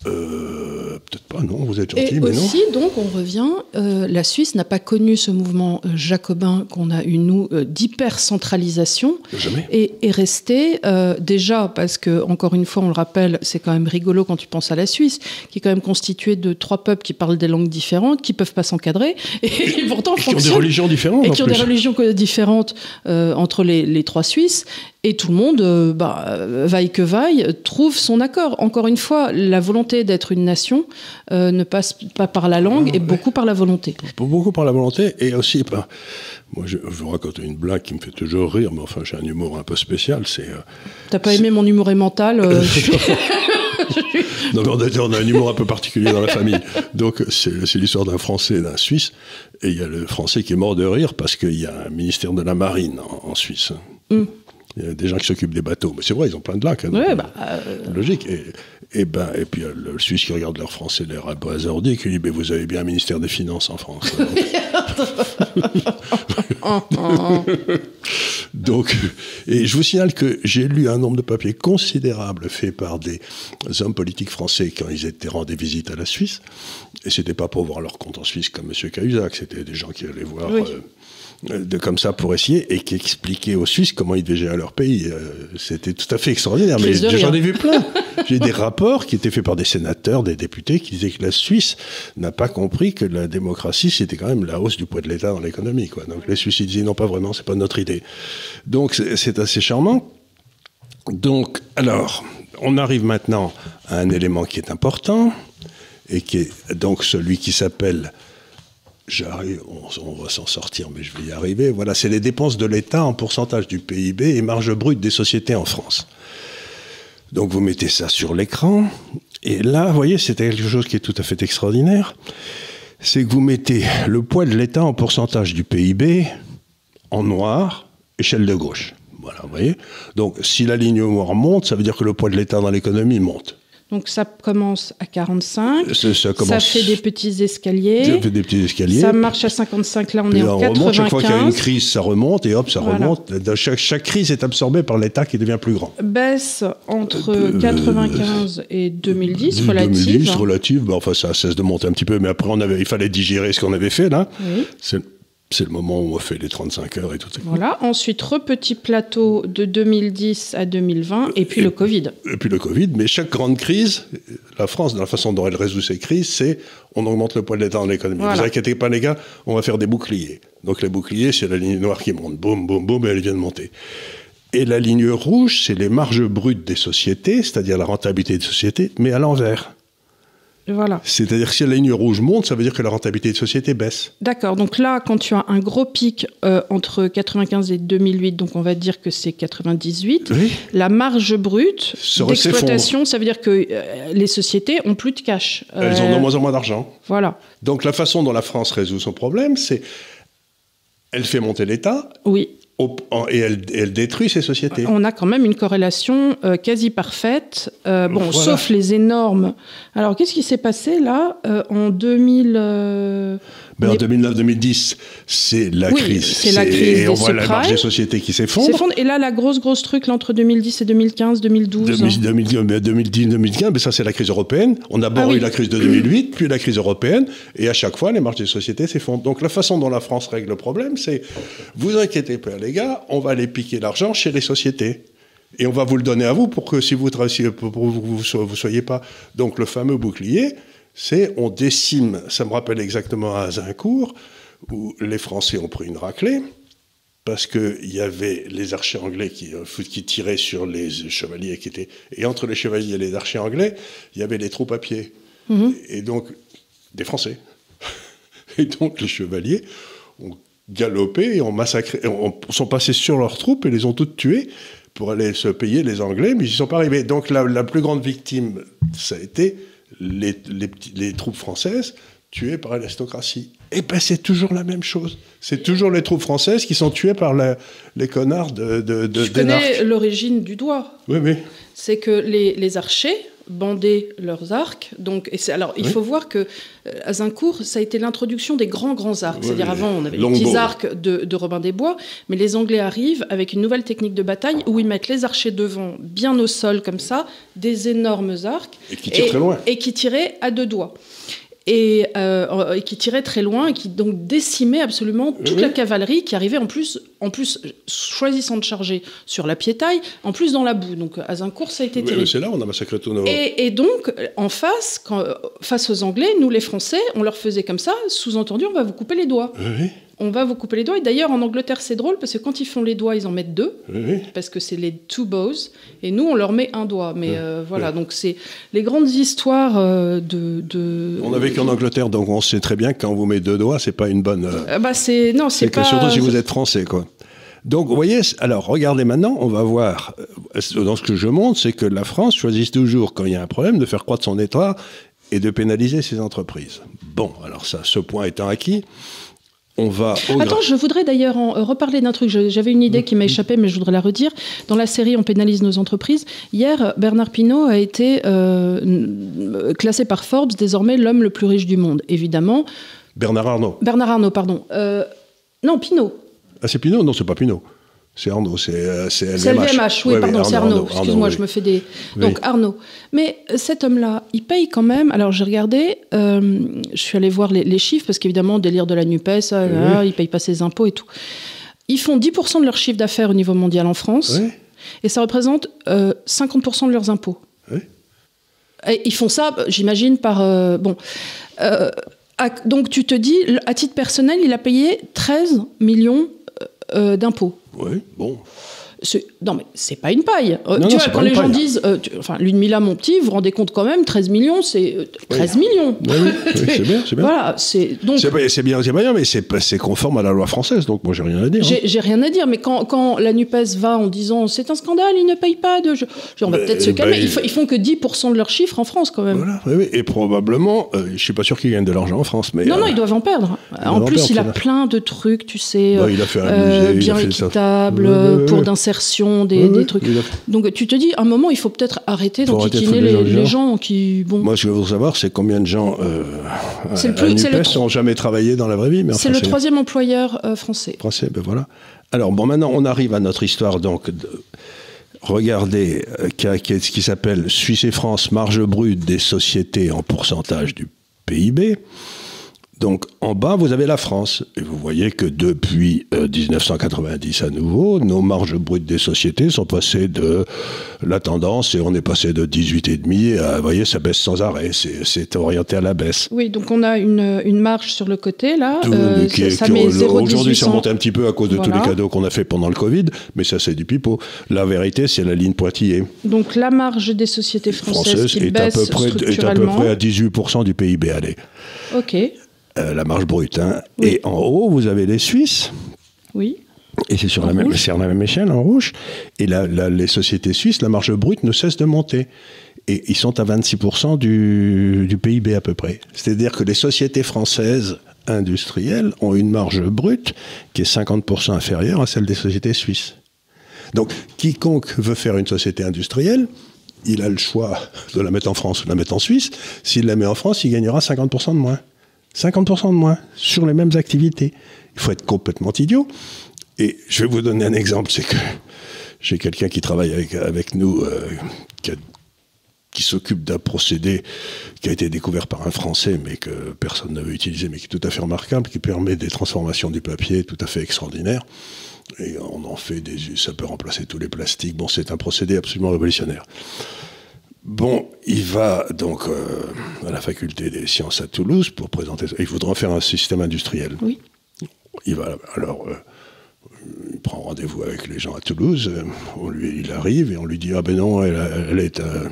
Euh, peut-être pas, non, vous êtes gentil, et mais aussi, donc, on revient, euh, la Suisse n'a pas connu ce mouvement euh, jacobin qu'on a eu, nous, d'hypercentralisation. Jamais. Et est resté, déjà, parce que, encore une fois, on le rappelle, c'est quand même rigolo quand tu penses à la Suisse, qui est quand même constituée de trois peuples qui parlent des langues différentes, qui peuvent pas s'encadrer, et, pourtant et qui ont des religions différentes. Et qui ont des religions différentes entre les, les, trois Suisses. Et tout le monde, bah, vaille que vaille, trouve son accord. Encore une fois, la volonté d'être une nation euh, ne passe pas par la langue et beaucoup par la volonté. Beaucoup par la volonté et aussi par... Moi, je, vous raconte une blague qui me fait toujours rire, mais enfin, j'ai un humour un peu spécial. C'est. Euh, T'as pas aimé mon humour mental euh, *laughs* Non, mais on a, un humour un peu particulier dans la famille. Donc, c'est l'histoire d'un Français et d'un Suisse. Et il y a le Français qui est mort de rire parce qu'il y a un ministère de la Marine en, Suisse. Mm. Il y a des gens qui s'occupent des bateaux. Mais c'est vrai, ils ont plein de lacs. Hein, bah, Logique. Et, et, ben, et puis euh, le Suisse qui regarde leur français, l'air un peu hasardé, qui dit mais Vous avez bien un ministère des Finances en France. *laughs* *laughs* Donc, et je vous signale que j'ai lu un nombre de papiers considérable fait par des hommes politiques français quand ils étaient rendus visite à la Suisse. Et c'était pas pour voir leur compte en Suisse comme M. Cahuzac, c'était des gens qui allaient voir. Euh, de comme ça pour essayer et qui expliquait aux Suisses comment ils devaient gérer leur pays. Euh, c'était tout à fait extraordinaire. Mais j'en ai vu plein. *laughs* J'ai des rapports qui étaient faits par des sénateurs, des députés, qui disaient que la Suisse n'a pas compris que la démocratie, c'était quand même la hausse du poids de l'État dans l'économie. Quoi. Donc les Suisses ils disaient non, pas vraiment, c'est pas notre idée. Donc c'est assez charmant. Donc, alors, on arrive maintenant à un élément qui est important et qui est donc celui qui s'appelle J'arrive, on, va s'en sortir, mais je vais y arriver. Voilà, c'est les dépenses de l'État en pourcentage du PIB et marge brute des sociétés en France. Donc vous mettez ça sur l'écran, et là, vous voyez, c'est quelque chose qui est tout à fait extraordinaire. C'est que vous mettez le poids de l'État en pourcentage du PIB en noir, échelle de gauche. Voilà, vous voyez. Donc si la ligne noire monte, ça veut dire que le poids de l'État dans l'économie monte. Donc ça commence à 45, ça, fait des petits escaliers. Ça fait des petits escaliers. Ça marche à 55, là on est en 95. chaque fois qu'il y a une crise, ça remonte et hop, ça remonte. Chaque, chaque, crise est absorbée par l'État qui devient plus grand. Baisse entre 95 euh, et 2010, relative. 2010, relative, bah, enfin ça cesse de monter un petit peu, mais après on avait, il fallait digérer ce qu'on avait fait là. Oui. C'est le moment où on fait les 35 heures et tout. Voilà. Ensuite, repetit plateau de 2010 à 2020, et puis le Covid. Et puis le Covid. Mais chaque grande crise, la France, dans la façon dont elle résout ses crises, c'est on augmente le poids de l'État dans l'économie. Ne vous inquiétez pas, les gars, on va faire des boucliers. Donc les boucliers, c'est la ligne noire qui monte. Boum, boum, boum, et elle vient de monter. Et la ligne rouge, c'est les marges brutes des sociétés, c'est-à-dire la rentabilité des sociétés, mais à l'envers. Voilà. C'est-à-dire que si la ligne rouge monte, ça veut dire que la rentabilité de société baisse. D'accord. Donc là, quand tu as un gros pic euh, entre 95 et 2008, donc on va dire que c'est 98, Oui. la marge brute d'exploitation, ça veut dire que euh, les sociétés ont plus de cash. Elles Euh, ont de moins en moins d'argent. Voilà. Donc la façon dont la France résout son problème, c'est elle fait monter l'État Oui. Au- en- et elle, détruit ses sociétés. On a quand même une corrélation euh, quasi parfaite. Euh, bon, Voilà. sauf les énormes. Alors, qu'est-ce qui s'est passé là euh, en 2000 on en est- 2009-2010, c'est la Oui, crise. c'est la crise Et on voit la marge des sociétés qui s'effondre. Et là, la grosse, grosse truc là, entre 2010 et 2015, 2012. 2010-2015, mais ça c'est la crise européenne. On a d'abord Ah oui. eu la crise de 2008, puis la crise européenne, et à chaque fois les marges des sociétés s'effondrent. Donc la façon dont la France règle le problème, c'est vous inquiétez pas les gars, on va aller piquer l'argent chez les sociétés. Et on va vous le donner à vous pour que si vous so- vous soyez pas. Donc le fameux bouclier, c'est on décime. Ça me rappelle exactement à Azincourt où les Français ont pris une raclée parce qu'il y avait les archers anglais qui, euh, qui tiraient sur les chevaliers qui étaient. Et entre les chevaliers et les archers anglais, il y avait les troupes à pied. Et donc, des Français. *laughs* Et donc, les chevaliers ont galopé et ont massacré, ont- sont passés sur leurs troupes et les ont toutes tuées pour aller se payer les Anglais, mais ils n'y sont pas arrivés. Donc, la, la plus grande victime, ça a été les, les les troupes françaises tuées par l'aristocratie. Et ben c'est toujours la même chose. C'est toujours les troupes françaises qui sont tuées par la- les connards de, de, de Je connais l'origine du doigt. Oui, oui. C'est que les, les archers bandaient leurs arcs. Donc, et alors, il Oui. faut voir que euh, à Zincourt, ça a été l'introduction des grands, grands arcs. Oui, C'est-à-dire, avant, on avait les petits arcs de, de Robin des Bois, mais les Anglais arrivent avec une nouvelle technique de bataille où ils mettent les archers devant, bien au sol, comme ça, des énormes arcs. Et qui tirent très loin. Et qui tiraient à deux doigts. Et, euh, et qui tiraient très loin et qui donc décimaient absolument toute Oui. la cavalerie qui arrivait en plus, en plus choisissant de charger sur la piétaille, en plus dans la boue. Donc à Zincourt, ça a été Oui, terrible. c'est là on a massacré tous nos. Et, et donc, en face, quand, face aux Anglais, nous les Français, on leur faisait comme ça, sous-entendu, on va vous couper les doigts. Oui, On va vous couper les doigts. Et d'ailleurs, en Angleterre, c'est drôle parce que quand ils font les doigts, ils en mettent deux, oui, parce que c'est les two bows, et nous, on leur met un doigt. Mais euh, voilà, donc c'est les grandes histoires euh, de. de- On a vécu en Angleterre, donc on sait très bien que quand on vous met deux doigts, c'est pas une bonne. euh, Euh, bah, c'est non, c'est C'est que pas. surtout si vous êtes français, quoi. Donc, vous voyez, alors regardez maintenant, on va voir, euh, dans ce que je montre, c'est que la France choisit toujours, quand il y a un problème, de faire croître son État et de pénaliser ses entreprises. Bon, alors ça, ce point étant acquis, on va au Attends, je voudrais d'ailleurs en euh, reparler d'un truc. J'avais une idée qui m'a échappé, mais je voudrais la redire. Dans la série On pénalise nos entreprises, hier, Bernard Pinault a été euh, classé par Forbes désormais l'homme le plus riche du monde. Évidemment, Bernard Arnault. Bernard Arnault, pardon. Euh, non, Pinault. Ah, c'est Pinot Non, c'est pas Pinot. C'est Arnaud, c'est euh, c'est LVMH. LVMH, oui, Ouais, pardon, c'est Arnaud. Excuse-moi, oui. je me fais des. Oui. Donc Arnaud. Mais euh, cet homme-là, il paye quand même. Alors j'ai regardé, euh, je suis allée voir les, les chiffres parce qu'évidemment, délire de la Nupes, ah, là, là, il paye pas ses impôts et tout. Ils font 10% de leur chiffre d'affaires au niveau mondial en France, et ça représente euh, 50% de leurs impôts. Oui. Et ils font ça, j'imagine, par euh, bon. donc tu te dis, à titre personnel, il a payé 13 millions d'impôts. Oui, bon. Non, mais c'est pas une paille. Euh, Non, tu non, vois, quand les gens paille. disent, euh, tu- enfin, Ludmilla, mon petit, vous vous rendez compte quand même, 13 millions, c'est euh, 13 millions. Oui, c'est bien, c'est bien. Voilà, c'est donc. Bien, c'est bien, mais c'est conforme à la loi française, donc moi j'ai rien à dire. hein. J'ai rien à dire, mais quand, quand la NUPES va en disant c'est un scandale, ils ne payent pas de. Je... on va peut-être se bah, calmer. il- Ils, ils font que 10% de leurs chiffres en France quand même. Voilà. Et probablement, euh, je suis pas sûr qu'ils gagnent de l'argent en France, mais. Non, non, euh, ils doivent en perdre. En plus, il a plein de trucs, tu sais, Bah, euh, il a fait un euh, musée, bien équitable, pour ouais. Des, trucs. Donc tu te dis, à un moment, il faut peut-être arrêter d'enquiquiner les, les gens les dehors. gens qui. Bon, Moi, ce que je veux savoir, c'est combien de gens euh, C'est le à plus- le tro- n'ont jamais travaillé dans la vraie vie. c'est le troisième employeur euh, français. Français, ben voilà. Alors, bon, maintenant, on arrive à notre histoire, donc, de- regardez, euh, ce qui s'appelle Suisse et France, marge brute des sociétés en pourcentage du PIB. Donc en bas, vous avez la France. Et vous voyez que depuis 1990 à nouveau, nos marges brutes des sociétés sont passées de la tendance et on est passé de 18,5 à, vous voyez, ça baisse sans arrêt. C'est orienté à la baisse. Oui, donc on a une, une marge sur le côté là. Aujourd'hui, ça monte un petit peu à cause de tous les cadeaux qu'on a fait pendant le Covid, mais ça c'est du pipeau. La vérité, c'est la ligne pointillée. Donc la marge des sociétés françaises, qui est, à peu près, est à peu près à 18% du PIB. Allez. Ok. Euh, la marge brute. Hein. Et en haut, vous avez les Suisses. Oui. Et c'est sur, la même, la même échelle, en rouge. Et les sociétés suisses, la marge brute ne cesse de monter. Et ils sont à 26% du, du PIB à peu près. C'est-à-dire que les sociétés françaises industrielles ont une marge brute qui est 50% inférieure à celle des sociétés suisses. Donc, quiconque veut faire une société industrielle, il a le choix de la mettre en France ou de la mettre en Suisse. S'il la met en France, il gagnera 50% de moins. 50% de moins sur les mêmes activités. Il faut être complètement idiot. Et je vais vous donner un exemple, c'est que j'ai quelqu'un qui travaille avec, nous, euh, qui, s'occupe d'un procédé qui a été découvert par un Français, mais que personne n'avait utilisé, mais qui est tout à fait remarquable, qui permet des transformations du papier tout à fait extraordinaires. Et on en fait des... Ça peut remplacer tous les plastiques. Bon, c'est un procédé absolument révolutionnaire. Bon, il va donc euh, à la faculté des sciences à Toulouse pour présenter ça. Il voudra faire un système industriel. Oui. Il va alors, euh, il prend rendez-vous avec les gens à Toulouse. On lui, il arrive et on lui dit ah ben non, elle, est euh,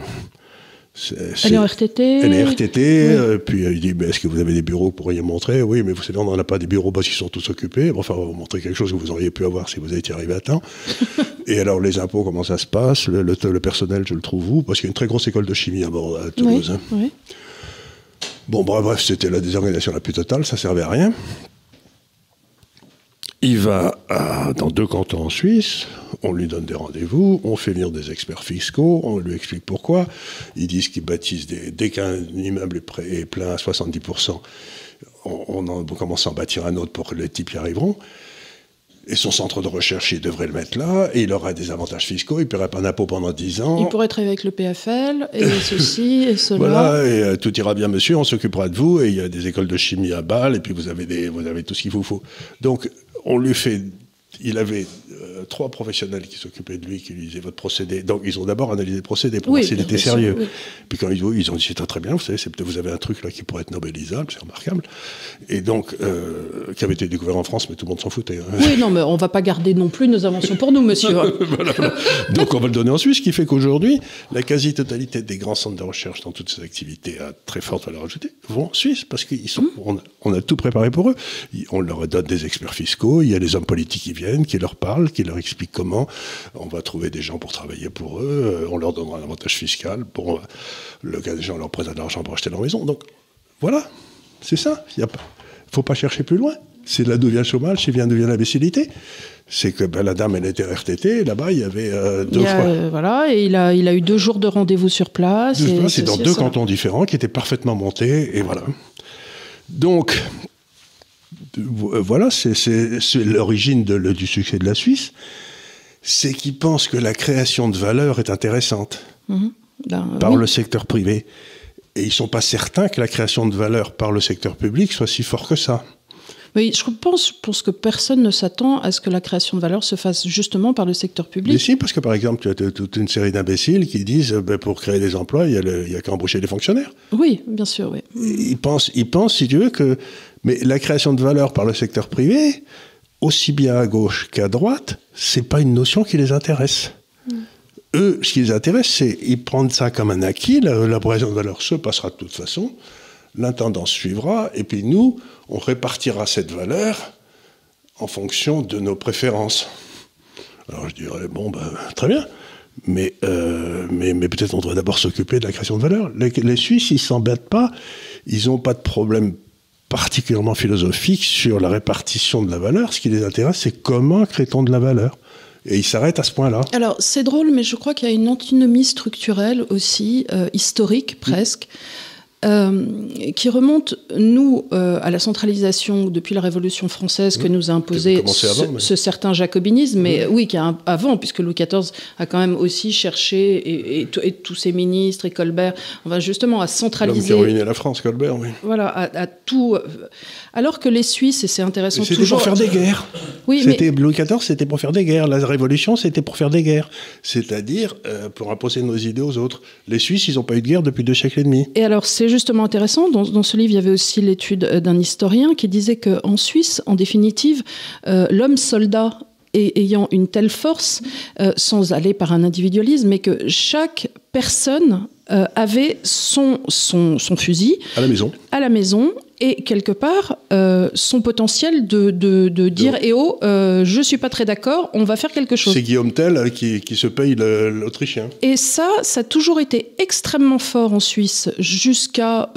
elle est en RTT Elle est RTT, euh, puis il dit, est-ce que vous avez des bureaux pour y montrer? Oui, mais vous savez, on n'en a pas des bureaux parce qu'ils sont tous occupés. Enfin, on va vous montrer quelque chose que vous auriez pu avoir si vous étiez arrivé à temps. *laughs* et alors, les impôts, comment ça se passe? Le, le, personnel, je le trouve où? Parce qu'il y a une très grosse école de chimie à bord à Toulouse. Hein. Bon, bref, c'était la désorganisation la plus totale, ça servait à rien. Il va dans deux cantons en Suisse, on lui donne des rendez-vous, on fait venir des experts fiscaux, on lui explique pourquoi. Ils disent qu'ils bâtissent des. Dès qu'un immeuble est, plein à 70%, on, on, commence à en bâtir un autre pour que les types y arriveront. Et son centre de recherche, il devrait le mettre là, et il aura des avantages fiscaux, il ne paierait pas d'impôt pendant 10 ans. Il pourrait travailler avec le PFL, et *laughs* ceci, et cela. Voilà, et euh, tout ira bien, monsieur, on s'occupera de vous, et il y a des écoles de chimie à Bâle, et puis vous avez, des, vous avez tout ce qu'il vous faut. Donc, on lui fait il avait euh, trois professionnels qui s'occupaient de lui, qui lui disaient votre procédé. Donc, ils ont d'abord analysé le procédé pour voir s'il était sérieux. Puis quand ils, ils ont dit c'est très bien, vous savez, vous avez un truc là qui pourrait être nobelisable, c'est remarquable. Et donc, euh, qui avait été découvert en France, mais tout le monde s'en foutait. Hein. Oui, non, mais on va pas garder non plus nos inventions pour nous, monsieur. *laughs* Donc, on va le donner en Suisse, ce qui fait qu'aujourd'hui, la quasi-totalité des grands centres de recherche dans toutes ces activités à très forte valeur ajoutée vont en Suisse, parce sont, mmh. on, a tout préparé pour eux. On leur donne des experts fiscaux, il y a des hommes politiques qui viennent, qui leur parlent, qui leur expliquent comment on va trouver des gens pour travailler pour eux, euh, on leur donnera un avantage fiscal, pour euh, le cas des gens, on leur présente de l'argent pour acheter leur maison. Donc voilà, c'est ça. Il ne faut pas chercher plus loin. C'est là d'où vient le chômage, c'est là d'où vient l'imbécilité. C'est que ben, la dame, elle était RTT, là-bas, il y avait euh, deux fois. voilà, et il a, il a eu deux jours de rendez-vous sur place. C'est dans deux cantons différents qui étaient parfaitement montés, et voilà. Donc, voilà, c'est l'origine du succès de la Suisse. C'est qu'ils pensent que la création de valeur est intéressante mhm. ben, par le secteur privé. Et ils ne sont pas certains que la création de valeur par le secteur public soit si fort que ça. Oui, je pense, pense que personne ne s'attend à ce que la création de valeur se fasse justement par le secteur public. Mais si, parce que par exemple, tu as toute une série d'imbéciles qui disent ben, pour créer des emplois, il n'y a, a qu'à embaucher des fonctionnaires. Oui, bien sûr, oui. Ils pensent, ils pensent, si tu veux, que mais la création de valeur par le secteur privé, aussi bien à gauche qu'à droite, c'est pas une notion qui les intéresse. Mm. Eux, ce qui les intéresse, c'est ils prennent ça comme un acquis, la, la création de valeur se passera de toute façon, l'intendance suivra, et puis nous, on répartira cette valeur en fonction de nos préférences. Alors je dirais, bon, ben, très bien, mais, euh, mais, mais peut-être on devrait d'abord s'occuper de la création de valeur. Les, les Suisses, ils s'embêtent pas, ils n'ont pas de problème particulièrement philosophique sur la répartition de la valeur. Ce qui les intéresse, c'est comment crée-t-on de la valeur et ils s'arrêtent à ce point-là. Alors, c'est drôle, mais je crois qu'il y a une antinomie structurelle aussi, euh, historique presque. Euh, qui remonte, nous, euh, à la centralisation depuis la Révolution française que nous a imposé ce, avant, ce, certain jacobinisme, mais oui, qui a avant, puisque Louis XIV a quand même aussi cherché, et, et, tous ses ministres, et Colbert, on va justement à centraliser. L'homme qui a ruiné la France, Colbert, oui. Voilà, à, tout. Alors que les Suisses, et c'est intéressant C'était pour faire des guerres. Oui, mais... Louis XIV, c'était pour faire des guerres. La Révolution, c'était pour faire des guerres. C'est-à-dire euh, pour imposer nos idées aux autres. Les Suisses, ils n'ont pas eu de guerre depuis deux siècles et demi. Et alors, c'est justement intéressant. Dans, ce livre, il y avait aussi l'étude euh, d'un historien qui disait qu'en Suisse, en définitive, euh, l'homme soldat ayant une telle force, euh, sans aller par un individualisme, mais que chaque personne avait son, son, son, fusil à la maison, à la maison et quelque part son potentiel de, de, de dire eh oh je suis pas très d'accord on va faire quelque chose. C'est Guillaume Tell qui, qui se paye l'Autrichien. Et ça ça a toujours été extrêmement fort en Suisse jusqu'à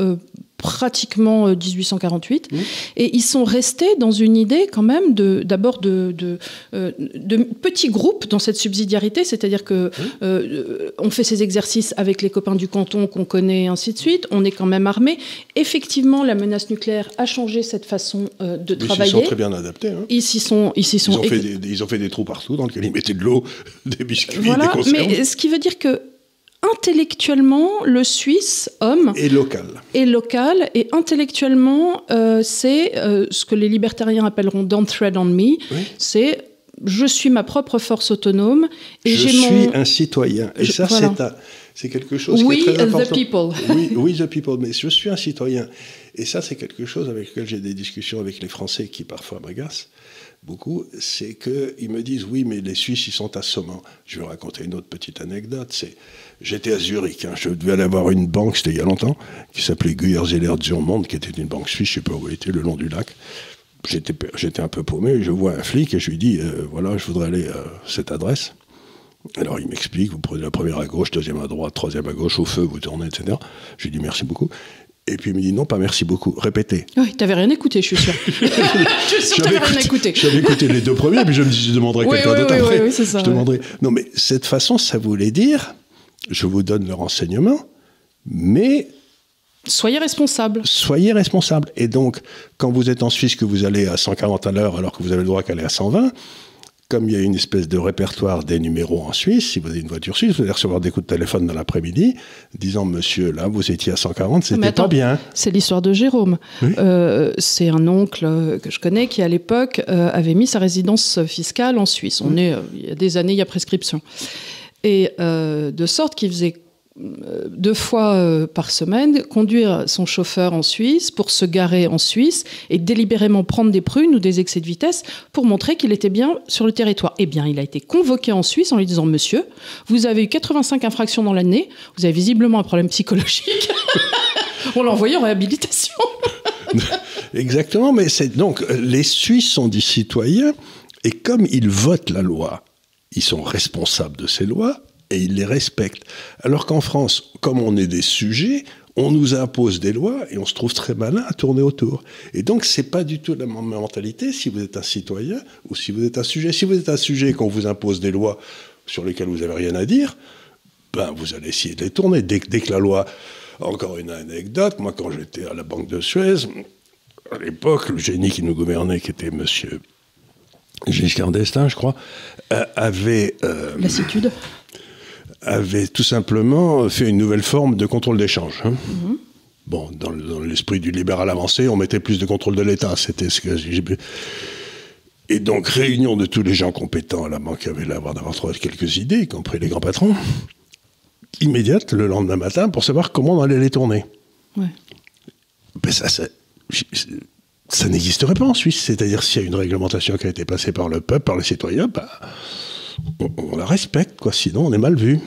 pratiquement 1848. Euh, mmh. Et ils sont restés dans une idée quand même d'abord de, de, euh, de, petits groupes dans cette subsidiarité, c'est-à-dire que mmh. euh, on fait ces exercices avec les copains du canton qu'on connaît, et ainsi de suite. On est quand même armé. Effectivement, la menace nucléaire a changé cette façon de travailler. Ils sont très bien adaptés. Hein. Ils sont, ils, sont ils, ont fait des, ils ont fait des trous partout dans lesquels ils mettaient de l'eau, *laughs* des biscuits, des conserves. Mais ce qui veut dire que intellectuellement, le Suisse homme est local. Est local et intellectuellement, euh, c'est euh, ce que les libertariens appelleront "don't tread on me". C'est je suis ma propre force autonome et je suis un citoyen. Et ça, c'est quelque chose qui est très important. The people. *laughs* oui, oui, the people. Mais je suis un citoyen. Et ça, c'est quelque chose avec lequel j'ai des discussions avec les Français qui parfois m'agacent beaucoup, c'est qu'ils me disent oui, mais les Suisses, ils sont assommants. Je vais raconter une autre petite anecdote. C'est, j'étais à Zurich, hein. je devais aller avoir une banque, c'était il y a longtemps, qui s'appelait Guyer-Zeller Zurmond, qui était une banque suisse, je ne sais pas où elle était, le long du lac. J'étais, j'étais un peu paumé, je vois un flic et je lui dis euh, voilà, je voudrais aller à cette adresse. Alors il m'explique, vous prenez la première à gauche, deuxième à droite, troisième à gauche, au feu, vous tournez, etc. Je lui dis merci beaucoup. Et puis il me dit non, pas merci beaucoup, répétez. Oui, t'avais rien écouté, je suis sûr. *laughs* je suis sûr que t'avais rien écouté. J'avais écouté les deux premiers, puis je me dis, je demanderai quelqu'un d'autre après. Oui, ça, je demanderai. Non, mais cette façon, ça voulait dire, je vous donne le renseignement, mais Soyez responsable. Soyez responsable. Et donc, quand vous êtes en Suisse, que vous allez à 140 à l'heure alors que vous avez le droit qu'aller à 120, comme il y a une espèce de répertoire des numéros en Suisse, si vous avez une voiture suisse, vous allez recevoir des coups de téléphone dans l'après-midi disant Monsieur, là, vous étiez à 140, c'était pas bien. C'est l'histoire de Jérôme. Euh, c'est un oncle que je connais qui, à l'époque, euh, avait mis sa résidence fiscale en Suisse. On est, euh, il y a des années, il y a prescription. Et de sorte qu'il faisait euh, deux fois euh, par semaine, conduire son chauffeur en Suisse pour se garer en Suisse et délibérément prendre des prunes ou des excès de vitesse pour montrer qu'il était bien sur le territoire. Eh bien, il a été convoqué en Suisse en lui disant Monsieur, vous avez eu 85 infractions dans l'année, vous avez visiblement un problème psychologique. *laughs* On l'a envoyé en réhabilitation. *laughs* Exactement, mais c'est donc les Suisses sont des citoyens et comme ils votent la loi, ils sont responsables de ces lois et ils les respectent. Alors qu'en France, comme on est des sujets, on nous impose des lois et on se trouve très malin à tourner autour. Et donc, c'est pas du tout la même mentalité si vous êtes un citoyen ou si vous êtes un sujet. Si vous êtes un sujet et qu'on vous impose des lois sur lesquelles vous n'avez rien à dire, ben, vous allez essayer de les tourner. Dès, que la loi. Encore une anecdote, moi, quand j'étais à la Banque de Suez, à l'époque, le génie qui nous gouvernait, qui était monsieur Giscard d'Estaing, je crois, euh, avait. Euh, Lassitude avait tout simplement fait une nouvelle forme de contrôle d'échange. Hein. Mhm. Bon, dans, l'esprit du libéral avancé, on mettait plus de contrôle de l'État. C'était ce que j'ai. Et donc, réunion de tous les gens compétents à la banque qui avaient l'avoir d'avoir trouvé quelques idées, y compris les grands patrons, immédiate le lendemain matin pour savoir comment on allait les tourner. Ouais. Ben ça, ça, ça n'existerait pas en Suisse. C'est-à-dire, s'il y a une réglementation qui a été passée par le peuple, par les citoyens, ben, on, la respecte, quoi, sinon on est mal vu.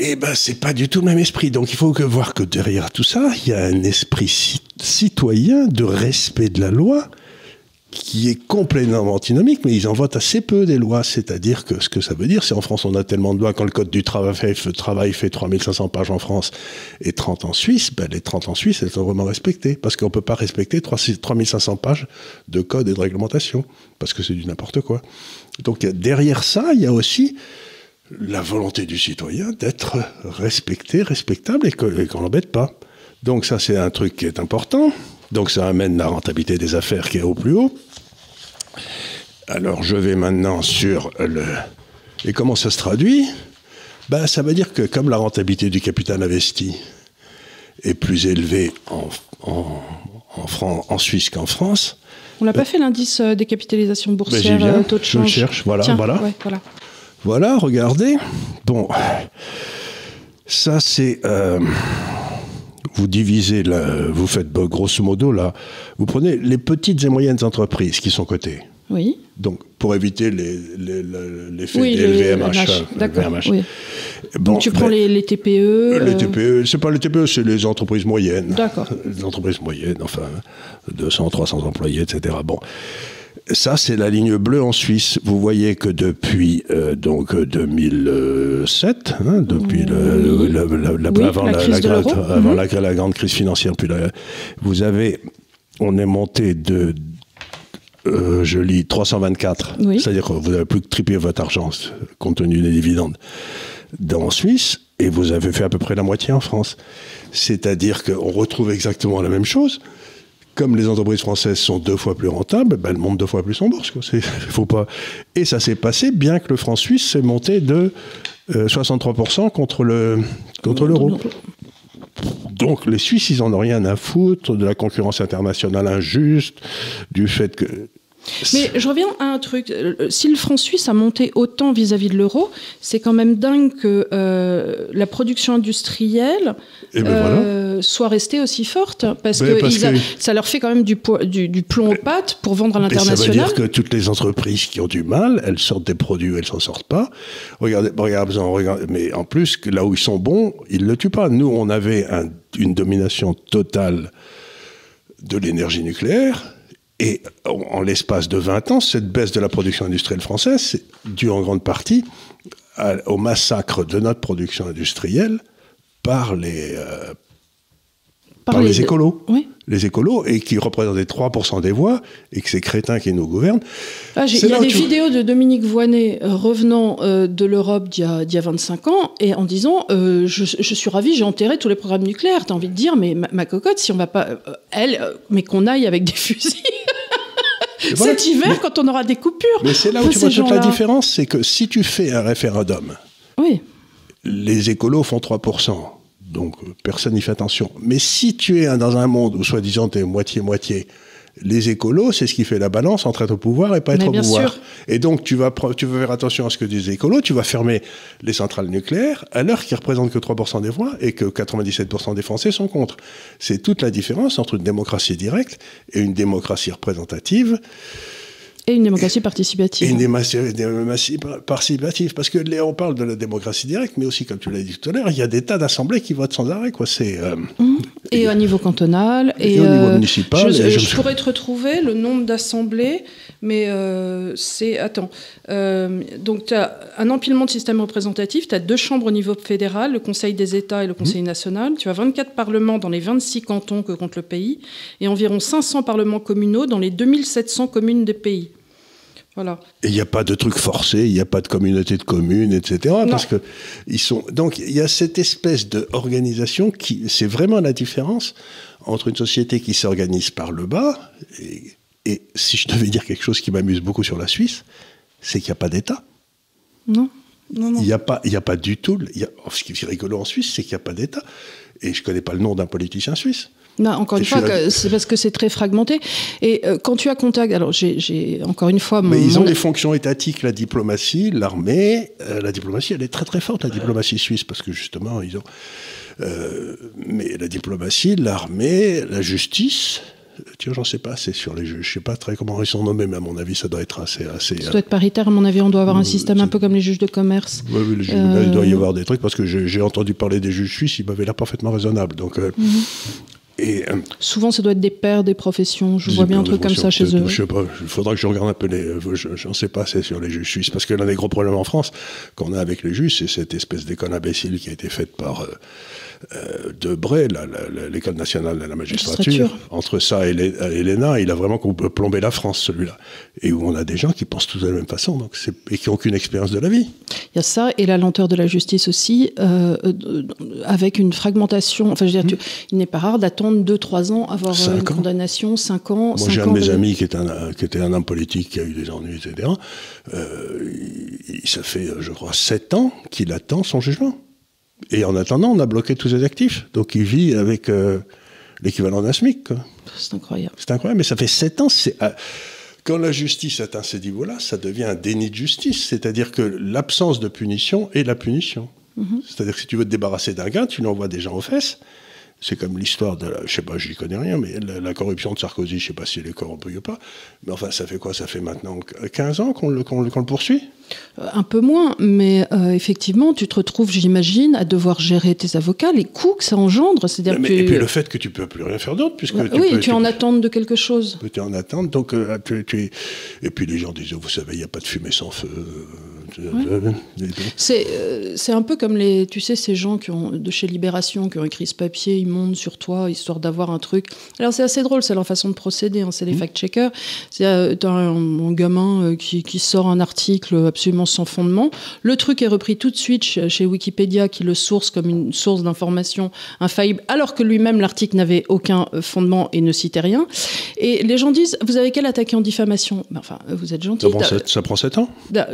Et eh ben, c'est pas du tout le même esprit. Donc, il faut voir que derrière tout ça, il y a un esprit citoyen de respect de la loi qui est complètement antinomique, mais ils en votent assez peu des lois. C'est-à-dire que ce que ça veut dire, c'est en France, on a tellement de lois, quand le Code du travail fait, travail fait 3500 pages en France et 30 en Suisse, ben, les 30 en Suisse, elles sont vraiment respectées. Parce qu'on ne peut pas respecter 3500 pages de code et de réglementation. Parce que c'est du n'importe quoi. Donc derrière ça, il y a aussi la volonté du citoyen d'être respecté, respectable et qu'on l'embête pas. Donc ça, c'est un truc qui est important. Donc ça amène la rentabilité des affaires qui est au plus haut. Alors je vais maintenant sur le... Et comment ça se traduit? Ben, Ça veut dire que comme la rentabilité du capital investi est plus élevée en, en Suisse qu'en France... On n'a pas fait l'indice euh, des capitalisations boursières, ben, taux de change. Je le cherche, voilà, voilà. voilà. Voilà, regardez. Bon, ça c'est... Euh, vous divisez, vous faites grosso modo là, vous prenez les petites et moyennes entreprises qui sont cotées. Oui. Donc, pour éviter l'effet les, LVMH. D'accord. Oui. Donc, tu prends les, TPE Les TPE, euh, c'est pas les TPE, c'est les entreprises moyennes. D'accord. *laughs* Les entreprises moyennes, enfin, 200, 300 employés, etc. Bon. Ça, c'est la ligne bleue en Suisse. Vous voyez que depuis euh, donc 2007, hein, depuis la, avant, la, grande crise financière, puis vous avez, on est monté de, euh, je lis 324, c'est-à-dire que vous avez plus que triplé votre argent compte tenu des dividendes dans Suisse, et vous avez fait à peu près la moitié en France. C'est-à-dire qu'on retrouve exactement la même chose comme les entreprises françaises sont deux fois plus rentables, ben, elles montent deux fois plus en bourse. Faut pas... Et ça s'est passé bien que le franc suisse s'est monté de 63% euh, contre le contre l'euro. Donc les Suisses, ils n'en ont rien à foutre de la concurrence internationale injuste, du fait que mais je reviens à un truc. Euh, si le franc suisse a monté autant vis-à-vis de l'euro, c'est quand même dingue que euh, la production industrielle eh ben euh, soit restée aussi forte. Parce, ben que, ça leur fait quand même du, du, plomb aux pattes pour vendre à l'international. Ça veut dire que toutes les entreprises qui ont du mal, elles sortent des produits, elles s'en sortent pas. Regardez, regardez, mais en plus, là où ils sont bons, ils ne le tuent pas. Nous, on avait une domination totale de l'énergie nucléaire et en, l'espace de 20 ans, cette baisse de la production industrielle française, c'est due en grande partie au massacre de notre production industrielle par les, euh, par, les, écolos. Les écolos, et qui représentaient 3% des voix, et que ces crétins qui nous gouvernent. Ah, il y a des vidéos de Dominique Voynet euh, revenant euh, de l'Europe d'il y, y, a 25 ans, et en disant je, je, suis ravi, j'ai enterré tous les programmes nucléaires. T'as envie de dire, mais ma, cocotte, si on va pas. elle, mais qu'on aille avec des *laughs* fusils. Cet hiver, quand on aura des coupures. Mais c'est là où tu vois toute la différence, c'est que si tu fais un référendum, oui. les écolos font 3%. Donc personne n'y fait attention. Mais si tu es dans un monde où soi-disant tu es moitié-moitié, les écolos, c'est ce qui fait la balance entre être au pouvoir et pas être au pouvoir. Et donc, tu vas, tu vas faire attention à ce que disent les écolos, tu vas fermer les centrales nucléaires à l'heure qui représentent que 3% des voix et que 97% des Français sont contre. C'est toute la différence entre une démocratie directe et une démocratie représentative. Et une démocratie participative. Et une démocratie participative. Parce que là, on parle de la démocratie directe, mais aussi, comme tu l'as dit tout à l'heure, il y a des tas d'assemblées qui votent sans arrêt. Quoi. C'est, euh, mmh. et, au niveau cantonal. Et, au niveau euh, municipal. Je, pourrais te retrouver le nombre d'assemblées, mais euh, c'est. Attends. donc, tu as un empilement de systèmes représentatifs. Tu as deux chambres au niveau fédéral, le Conseil des États et le Conseil mmh. national. Tu as 24 parlements dans les 26 cantons que compte le pays, et environ 500 parlements communaux dans les 2700 communes des pays. Et il n'y a pas de truc forcé, il n'y a pas de communauté de communes, etc. Parce que ils sont. Donc il y a cette espèce d'organisation qui, c'est vraiment la différence entre une société qui s'organise par le bas et, si je devais dire quelque chose qui m'amuse beaucoup sur la Suisse, c'est qu'il n'y a pas d'État. Non. Non, non. Il n'y a, pas, il a pas du tout. Il y a, ce qui est rigolo en Suisse, c'est qu'il n'y a pas d'État. Et je ne connais pas le nom d'un politicien suisse encore une fois, c'est parce que c'est très fragmenté. Et euh, quand tu as contact, alors j'ai encore une fois. Mais ils ont des fonctions étatiques, la diplomatie, l'armée. Euh, la diplomatie, elle est très très forte, la diplomatie suisse, parce que justement, ils ont. Euh, mais la diplomatie, l'armée, la justice. Tiens, j'en sais pas, c'est sur les juges. Je sais pas très comment ils sont nommés, mais à mon avis, ça doit être assez. assez ça doit être paritaire, à mon avis, on doit avoir un système un peu comme les juges de commerce. Oui, oui il doit y avoir des trucs, parce que j'ai entendu parler des juges suisses, ils m'avaient l'air parfaitement raisonnable. Donc. Mhm. Et, euh, Souvent, ça doit être des pères des professions. Je vois bien un truc comme ça chez eux. Je sais pas. Il faudra que je regarde un peu les. Je n'en sais pas assez sur les juges suisses. Parce que l'un des gros problèmes en France qu'on a avec les juges, c'est cette espèce d'école imbécile qui a été faite par. Euh, euh, de Bray, l'école nationale de la magistrature. Entre ça et l'ENA, il a vraiment plombé la France, celui-là. Et où on a des gens qui pensent tous de la même façon donc et qui n'ont aucune expérience de la vie. Il y a ça, et la lenteur de la justice aussi, euh, euh, avec une fragmentation. Enfin, je veux dire, mmh. il n'est pas rare d'attendre 2-3 ans, avoir une condamnation, 5 ans. Moi, j'ai un de mes amis qui, est un, qui était un homme politique qui a eu des ennuis, etc. ça fait, je crois, 7 ans qu'il attend son jugement. Et en attendant, on a bloqué tous ses actifs. Donc il vit avec euh, l'équivalent d'un SMIC. C'est incroyable. C'est incroyable, mais ça fait sept ans. Euh, quand la justice atteint ces niveaux-là, ça devient un déni de justice. C'est-à-dire que l'absence de punition est la punition. Mhm. C'est-à-dire que si tu veux te débarrasser d'un gars, tu lui envoies des gens aux fesses. C'est comme l'histoire de la, je sais pas, j'y connais rien, mais la, corruption de Sarkozy, je sais pas si elle est corrompue ou pas. Mais enfin, ça fait quoi? Ça fait maintenant 15 ans qu'on le, le, poursuit? Euh, Un peu moins, mais euh, effectivement, tu te retrouves, j'imagine, à devoir gérer tes avocats, les coûts que ça engendre. C'est-à-dire Et puis le fait que tu peux plus rien faire d'autre, puisque oui, tu es en attente de quelque chose. Tu es en attente, donc euh, tu, et puis les gens disent, vous savez, il n'y a pas de fumée sans feu. C'est un peu comme les, tu sais, ces gens qui ont, de chez Libération qui ont écrit ce papier, ils montent sur toi histoire d'avoir un truc. Alors c'est assez drôle, c'est leur façon de procéder, hein, c'est les mmh. fact-checkers. C'est un, un, gamin qui, qui, sort un article absolument sans fondement. Le truc est repris tout de suite chez Wikipédia qui le source comme une source d'information infaillible, alors que lui-même l'article n'avait aucun fondement et ne citait rien. Et les gens disent, vous avez quel attaqué en diffamation? Ben, Enfin, vous êtes gentil. Ça prend, 7, ans?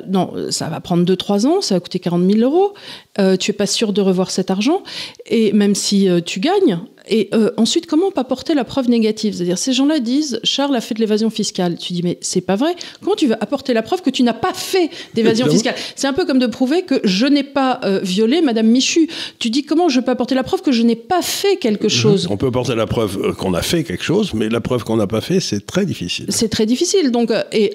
Non, ça va prendre 2-3 ans, ça va coûter 40 000 euros. Euh, tu es pas sûr de revoir cet argent. Et même si euh, tu gagnes, et euh, ensuite, comment pas porter la preuve négative? C'est-à-dire, ces gens-là disent Charles a fait de l'évasion fiscale. Tu dis, mais c'est pas vrai. Comment tu veux apporter la preuve que tu n'as pas fait d'évasion fiscale? C'est un peu comme de prouver que je n'ai pas euh, violé Madame Michu. Tu dis, comment je peux apporter la preuve que je n'ai pas fait quelque chose? On peut apporter la preuve euh, qu'on a fait quelque chose, mais la preuve qu'on n'a pas fait, c'est très difficile. C'est très difficile. Donc, et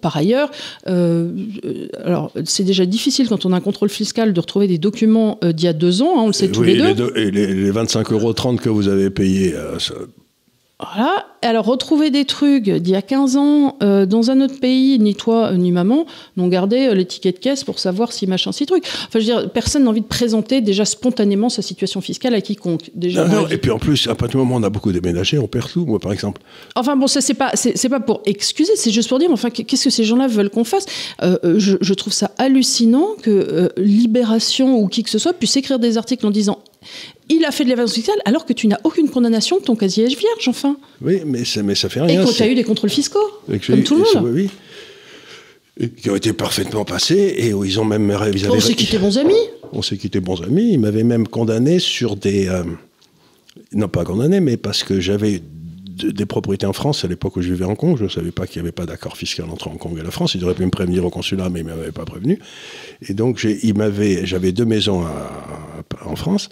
par ailleurs, alors c'est déjà difficile quand on a un contrôle fiscal de retrouver des documents d'il y a deux ans. Hein, on le sait tous les deux. et les, les 25 euros 30 que vous avez payé. Euh, voilà. Alors, retrouver des trucs d'il y a 15 ans euh, dans un autre pays, ni toi ni maman n'ont gardé euh, l'étiquette caisse pour savoir si machin, si truc. Enfin, je veux dire, personne n'a envie de présenter déjà spontanément sa situation fiscale à quiconque. Déjà, non, et puis en plus, à partir du moment où on a beaucoup déménagé, on perd tout, moi par exemple. Enfin, bon, ça, c'est pas, c'est, pas pour excuser, c'est juste pour dire, enfin, qu'est-ce que ces gens-là veulent qu'on fasse? Je, je, trouve ça hallucinant que Libération ou qui que ce soit puisse écrire des articles en disant il a fait de l'évasion fiscale alors que tu n'as aucune condamnation, ton casier vierge, enfin. Oui, mais ça, mais ça fait rien. Et que tu as eu des contrôles fiscaux, comme tout le monde. Oui, oui. qui ont été parfaitement passés et où ils ont même réalisé. On s'est quitté bons amis. On s'est quitté bons amis. Ils m'avaient même condamné sur des. Euh, non pas condamné, mais parce que j'avais des propriétés en France à l'époque où je vivais en Hong Kong. Je ne savais pas qu'il n'y avait pas d'accord fiscal entre Hong Kong et la France. Ils auraient pu me prévenir au consulat, mais ils ne m'avaient pas prévenu. Et donc, j'avais deux maisons en France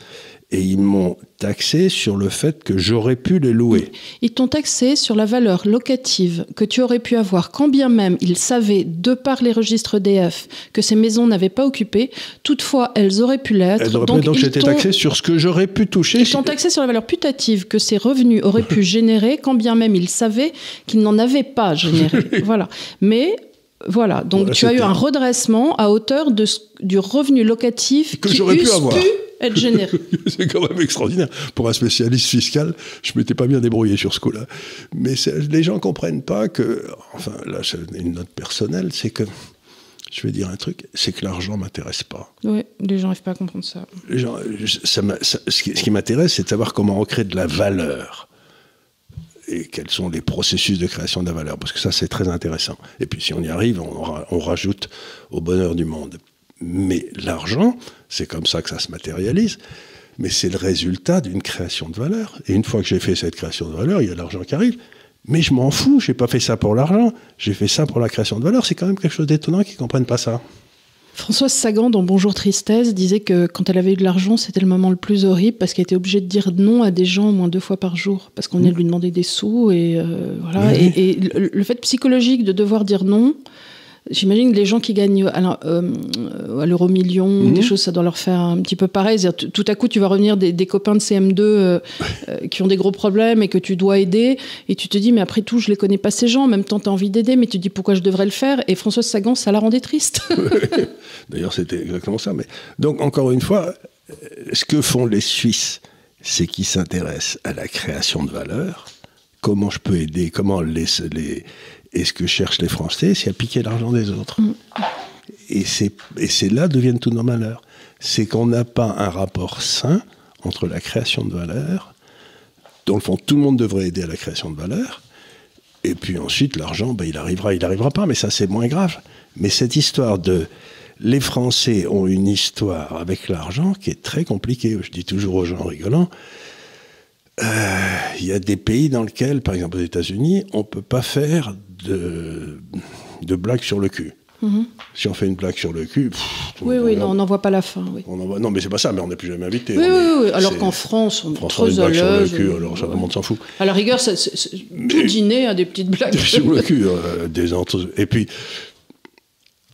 et ils m'ont taxé sur le fait que j'aurais pu les louer. Ils t'ont taxé sur la valeur locative que tu aurais pu avoir, quand bien même ils savaient, de par les registres DF, que ces maisons n'avaient pas occupé. Toutefois, elles auraient pu l'être. donc, donc j'étais taxé sur ce que j'aurais pu toucher. Ils t'ont taxé sur la valeur putative que ces revenus auraient pu *laughs* générer, quand bien même ils savaient qu'ils n'en avaient pas généré. *laughs* voilà. Mais voilà, donc tu as eu un redressement à hauteur de, du revenu locatif que j'aurais pu avoir être généreux. *laughs* c'est quand même extraordinaire. Pour un spécialiste fiscal, je m'étais pas bien débrouillé sur ce coup-là. Mais les gens comprennent pas que, enfin, là, c'est une note personnelle, c'est que, je vais dire un truc, c'est que l'argent m'intéresse pas. Oui, les gens n'arrivent pas à comprendre ça. Les gens, ça, ce qui, m'intéresse, c'est de savoir comment on crée de la valeur et quels sont les processus de création de la valeur, parce que ça, c'est très intéressant. Et puis, si on y arrive, on, on rajoute au bonheur du monde. Mais l'argent, c'est comme ça que ça se matérialise, mais c'est le résultat d'une création de valeur. Et une fois que j'ai fait cette création de valeur, il y a l'argent qui arrive. Mais je m'en fous, j'ai pas fait ça pour l'argent, j'ai fait ça pour la création de valeur. C'est quand même quelque chose d'étonnant qu'ils comprennent pas ça. Françoise Sagan, dans Bonjour Tristesse, disait que quand elle avait eu de l'argent, c'était le moment le plus horrible parce qu'elle était obligée de dire non à des gens au moins deux fois par jour parce qu'on mmh. allait lui demander des sous et euh, voilà. Et, le, fait psychologique de devoir dire non, J'imagine que les gens qui gagnent à euh, l'euro million, mhm. des choses, ça doit leur faire un petit peu pareil. Tout à coup, tu vas revenir des, copains de CM2 euh, euh, qui ont des gros problèmes et que tu dois aider. Et tu te dis, mais après tout, je les connais pas ces gens. En même temps, tu as envie d'aider, mais tu te dis pourquoi je devrais le faire? Et Françoise Sagan, ça la rendait triste. *laughs* D'ailleurs, c'était exactement ça. Mais... Donc, encore une fois, ce que font les Suisses, c'est qu'ils s'intéressent à la création de valeur. Comment je peux aider? Comment les, les et ce que cherchent les Français, c'est à piquer l'argent des autres. Mm. Et c'est là deviennent tous nos malheurs. C'est qu'on n'a pas un rapport sain entre la création de valeur, dans le fond, tout le monde devrait aider à la création de valeur, et puis ensuite, l'argent, ben, il arrivera, il n'arrivera pas, mais ça, c'est moins grave. Mais cette histoire de. Les Français ont une histoire avec l'argent qui est très compliquée. Je dis toujours aux gens rigolants euh, il y a des pays dans lesquels, par exemple aux États-Unis, on ne peut pas faire de, de blagues sur le cul. Mhm. Si on fait une blague sur le cul. oui, oui, non, on n'en voit pas la fin. Oui. On non, mais c'est pas ça, mais on n'est plus jamais invité. Oui, oui, oui, alors qu'en France, on est trop à l'aise. Alors ça, le monde s'en fout. À la rigueur, ça, tout dîner a des petites blagues. *laughs* Sur le cul, euh, des Et puis,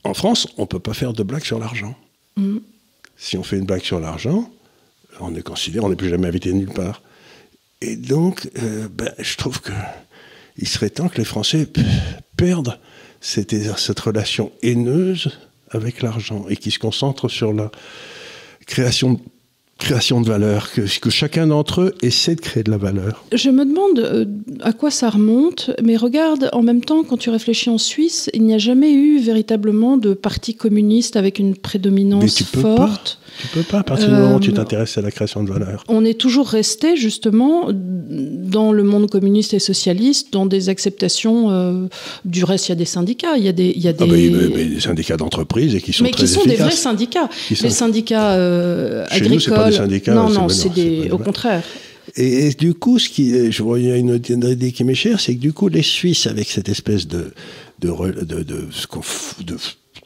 en France, on ne peut pas faire de blagues sur l'argent. Mhm. Si on fait une blague sur l'argent, on est considéré, on n'est plus jamais invité nulle part. Et donc, euh, ben, je trouve que il serait temps que les Français perdent cette, cette relation haineuse avec l'argent et qu'ils se concentrent sur la création création de valeur, que, que chacun d'entre eux essaie de créer de la valeur. Je me demande euh, à quoi ça remonte, mais regarde, en même temps, quand tu réfléchis en Suisse, il n'y a jamais eu véritablement de parti communiste avec une prédominance forte. Tu peux pas, à partir du moment où tu euh, t'intéresses à la création de valeur. On est toujours resté justement dans le monde communiste et socialiste, dans des acceptations. Euh, du reste, il y a des syndicats, il y a des, il y a ah des... Ah des syndicats d'entreprise et qui sont mais qui sont des vrais syndicats. Les syndicats agricoles non, non, c'est des... au contraire. Et, du coup, ce qui, je vois, il y a une, idée qui m'est chère, c'est que du coup, les Suisses, avec cette espèce de, de, de, de,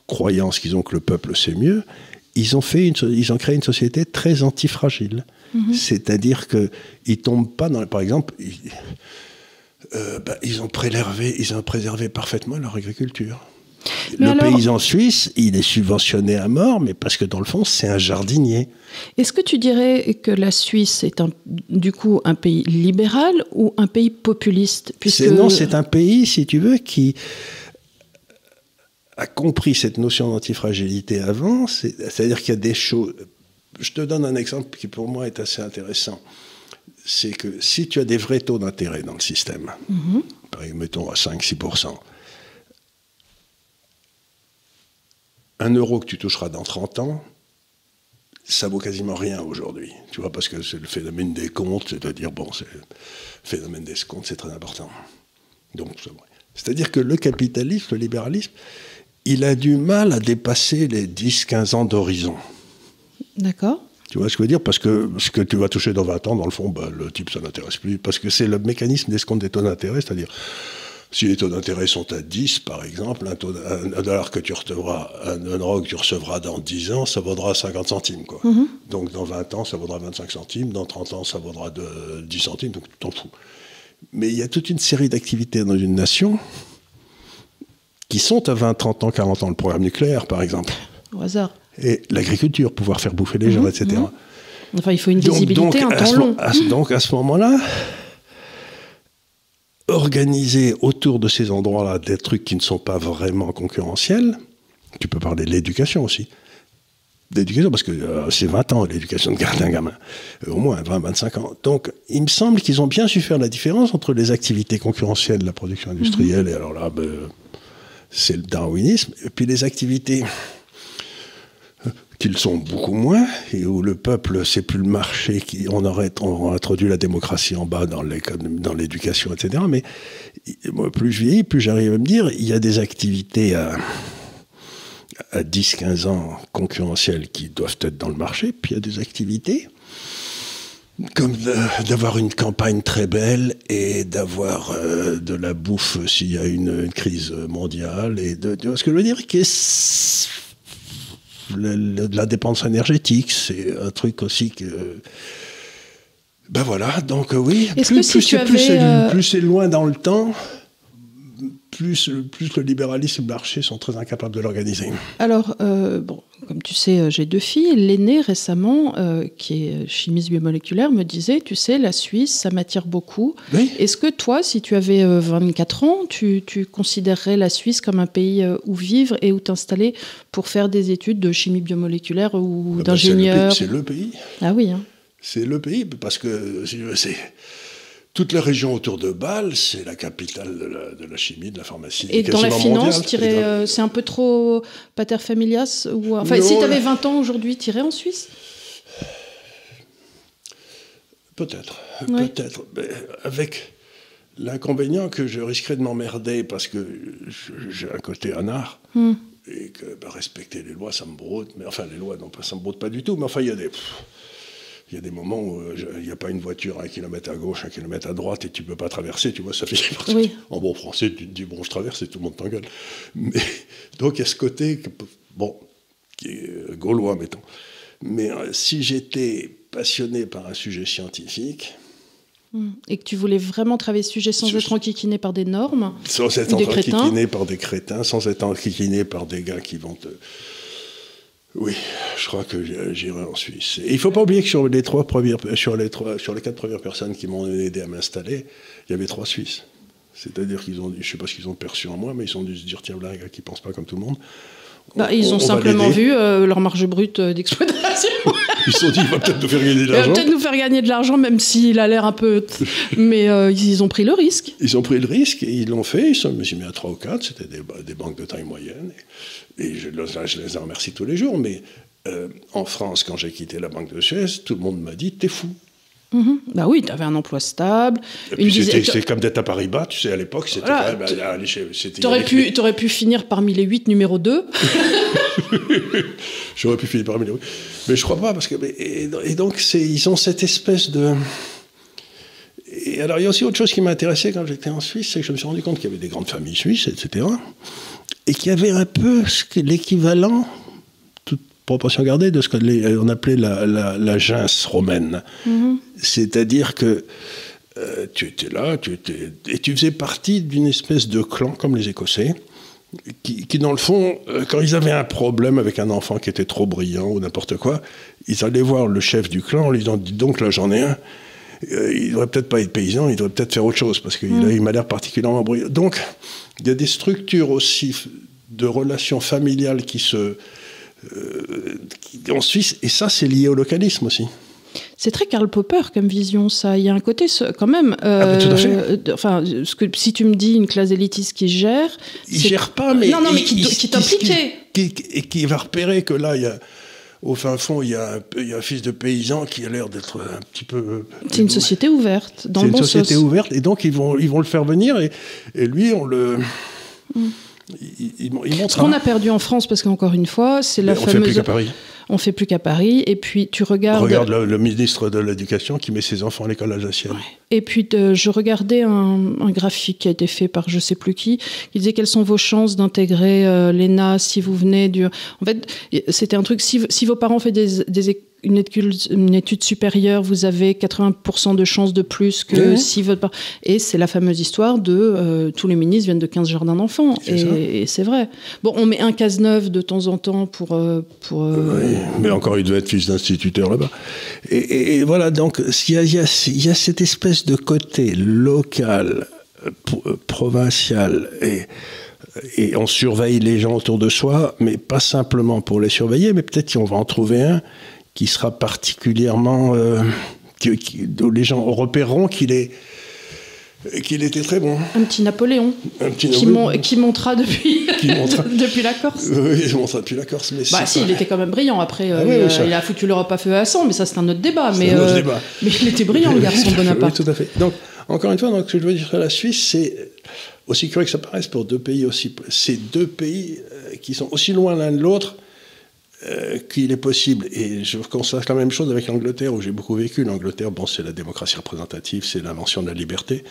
croyance qu'ils ont que le peuple sait mieux, ils ont, fait une, ils ont créé une société très antifragile. Mhm. C'est-à-dire qu'ils tombent pas dans. Par exemple, ils, euh, bah, ils, ont préservé, ils ont préservé parfaitement leur agriculture le paysan suisse, il est subventionné à mort, mais parce que dans le fond, c'est un jardinier. Est-ce que tu dirais que la Suisse est un, du coup un pays libéral ou un pays populiste? Puisque... Non, c'est un pays, si tu veux, qui a compris cette notion d'antifragilité avant. C'est-à-dire qu'il y a des choses. Je te donne un exemple qui pour moi est assez intéressant. C'est que si tu as des vrais taux d'intérêt dans le système, mm mettons à 5-6%, un euro que tu toucheras dans 30 ans, ça vaut quasiment rien aujourd'hui. Tu vois, parce que c'est le phénomène des comptes, c'est-à-dire, bon, le phénomène des comptes, c'est très important. Donc, c'est-à-dire que le capitalisme, le libéralisme, il a du mal à dépasser les 10-15 ans d'horizon. D'accord. Tu vois ce que je veux dire? Parce que ce que tu vas toucher dans 20 ans, dans le fond, bah, le type, ça n'intéresse plus. Parce que c'est le mécanisme d'escompte des taux d'intérêt, c'est-à-dire si les taux d'intérêt sont à 10, par exemple, un, taux, dollar que tu recevras, un, euro que tu recevras dans 10 ans, ça vaudra 50 centimes. Quoi. Mhm. Donc dans 20 ans, ça vaudra 25 centimes, dans 30 ans, ça vaudra de 10 centimes, donc tu t'en fous. Mais il y a toute une série d'activités dans une nation qui sont à 20, 30 ans, 40 ans. Le programme nucléaire, par exemple. Au hasard. Et l'agriculture, pouvoir faire bouffer les gens, mhm, etc. Mhm. Enfin, il faut une visibilité, donc, un temps long. donc à ce moment-là, organiser autour de ces endroits-là des trucs qui ne sont pas vraiment concurrentiels. Tu peux parler de l'éducation aussi. D'éducation, parce que euh, c'est 20 ans l'éducation de garder un gamin. Euh, au moins 20, 25 ans. Donc, il me semble qu'ils ont bien su faire la différence entre les activités concurrentielles de la production industrielle, et alors là, ben, c'est le darwinisme, et puis les activités qu'ils sont beaucoup moins, et où le peuple, c'est plus le marché, qui, on, aurait, introduit la démocratie en bas dans l'éducation, etc. Mais plus je vieillis, plus j'arrive à me dire, il y a des activités à, à 10-15 ans concurrentielles qui doivent être dans le marché, puis il y a des activités comme d'avoir une campagne très belle et d'avoir euh, de la bouffe s'il y a une, crise mondiale et de, de, ce que je veux dire de la dépense énergétique, c'est un truc aussi que. Ben voilà, donc euh, oui, plus, plus, plus c'est loin dans le temps, plus, plus le libéralisme et le marché sont très incapables de l'organiser. Alors, euh, bon, comme tu sais, euh, j'ai deux filles. L'aînée récemment, euh, qui est chimiste biomoléculaire, me disait, tu sais, la Suisse, ça m'attire beaucoup. Oui. Est-ce que toi, si tu avais 24 ans, tu, tu, considérerais la Suisse comme un pays où vivre et où t'installer pour faire des études de chimie biomoléculaire ou Ah bah, d'ingénieur C'est le, pays. Ah oui. Hein. C'est le pays, parce que c'est toute la région autour de Bâle, c'est la capitale de la, de la, chimie, de la pharmacie. Et dans la finance, euh, c'est un peu trop pater familias ou... Enfin, non, si tu avais 20 ans aujourd'hui, tu irais en Suisse? Peut-être, ouais. peut-être. Avec l'inconvénient que je risquerais de m'emmerder parce que j'ai un côté anard. Hmm. Et que bah, respecter les lois, ça me broute. Mais enfin, les lois, non, ça me broute pas du tout. Mais enfin, il y a des. Pff, il y a des moments où il n'y a pas une voiture à un kilomètre à gauche, un kilomètre à droite, et tu ne peux pas traverser, tu vois, ça fait oui. En bon français, tu te dis, bon, je traverse et tout le monde t'engueule. Mais, donc, il y a ce côté, bon, qui est gaulois, mettons. Mais euh, si j'étais passionné par un sujet scientifique, et que tu voulais vraiment travailler ce sujet sans je... être enquiquiné par des normes Sans être enquiquiné par des crétins, sans être enquiquiné par des gars qui vont te... Oui, je crois que j'irai en Suisse. Et il ne faut pas oublier que sur les, trois premières, sur, les trois, sur les quatre premières personnes qui m'ont aidé à m'installer, il y avait trois Suisses. C'est-à-dire qu'ils ont, je ne sais pas ce qu'ils ont perçu en moi, mais ils ont dû se dire tiens, là, un gars qui ne pense pas comme tout le monde. Bah, on, ils ont simplement vu euh, leur marge brute d'exploitation. *laughs* ils se sont dit, il va peut-être nous faire gagner de Il va l'argent. peut-être nous faire gagner de l'argent, même s'il a l'air un peu. Mais euh, ils ont pris le risque. Ils ont pris le risque et ils l'ont fait. Ils sont, je mis à 3 ou 4, c'était des, des, banques de taille moyenne. Et, et je, je, les en remercie tous les jours. Mais euh, en France, quand j'ai quitté la Banque de Suez, tout le monde m'a dit, t'es fou. Mmh. Bah oui, tu avais un emploi stable. C'était comme d'être à Paris-Bas, tu sais, à l'époque, c'était voilà, quand même. Allez, tu aurais, pu, aurais pu finir parmi les 8 numéro 2. *laughs* J'aurais pu finir parmi les 8. Mais je crois pas, parce que. Et, et donc, ils ont cette espèce de. Et alors, il y a aussi autre chose qui m'a intéressé quand j'étais en Suisse, c'est que je me suis rendu compte qu'il y avait des grandes familles suisses, etc. Et qu'il y avait un peu l'équivalent proportion gardée de ce qu'on appelait la, la, la gens romaine. -hmm. C'est-à-dire que euh, tu étais là, tu étais, et tu faisais partie d'une espèce de clan comme les Écossais, qui, qui dans le fond, euh, quand ils avaient un problème avec un enfant qui était trop brillant ou n'importe quoi, ils allaient voir le chef du clan en lui disant Dis donc, là j'en ai un. Euh, il devrait peut-être pas être paysan, il devrait peut-être faire autre chose parce qu'il mm. il m'a l'air particulièrement brillant. Donc, il y a des structures aussi de relations familiales qui se, en Suisse, et ça, c'est lié au localisme aussi. C'est très Karl Popper comme vision, ça. Il y a un côté, quand même. Euh, ah, tout à fait. Enfin, ce que, si tu me dis une classe élitiste qui gère. Il gère pas, mais. Non, non, mais qui, t'impliquait. Qui, et qui va repérer que là, il y a. Au fin fond, il y, a un, il y a un fils de paysan qui a l'air d'être un petit peu. C'est une société ouverte, dans le bon C'est une société sens. ouverte, et donc ils vont, ils vont le faire venir, et, et lui, on le. Mm. Il, il, il Ce qu'on a perdu en France, parce qu'encore une fois, c'est la on fameuse. fait plus qu'à Paris. On fait plus qu'à Paris. Et puis tu regardes. Regarde le, le ministre de l'Éducation qui met ses enfants à l'école alsacienne. Ouais. Et puis de, je regardais un, un, graphique qui a été fait par je sais plus qui, qui disait quelles sont vos chances d'intégrer euh, l'ENA si vous venez du. En fait, c'était un truc. Si, si vos parents font des, des une étude, une étude, supérieure, vous avez 80% de chances de plus que si votre Et c'est la fameuse histoire de euh, tous les ministres viennent de 15 jardins d'enfants. Et, et c'est vrai. Bon, on met un case-neuf de temps en temps pour. Euh, pour euh... oui, mais encore, il devait être fils d'instituteur là-bas. Et, et, et, voilà, donc, il y, a, il, y a, il y a cette espèce de côté local, provincial et et on surveille les gens autour de soi, mais pas simplement pour les surveiller, mais peut-être qu'on va en trouver un qui sera particulièrement. Euh, qui, qui, où les gens repéreront qu'il est. Qu'il était très bon. Un petit Napoléon. Un petit qui, mon, qui montera depuis, *laughs* qui montra... *laughs* depuis la Corse. Oui, il montra depuis la Corse. Mais bah, si, il était quand même brillant. Après, ah, euh, oui, il, oui, ça... il, a foutu l'Europe à feu à sang, mais ça, c'est un autre débat. Mais, un autre euh, débat. *laughs* mais il était brillant, le garçon Bonaparte. Oui, tout à fait. Donc, encore une fois, donc, ce que je veux dire sur la Suisse, c'est aussi curieux que ça paraisse pour deux pays aussi. C'est deux pays euh, qui sont aussi loin l'un de l'autre euh, qu'il est possible. Et je constate la même chose avec l'Angleterre, où j'ai beaucoup vécu. L'Angleterre, bon, c'est la démocratie représentative, c'est l'invention de la liberté.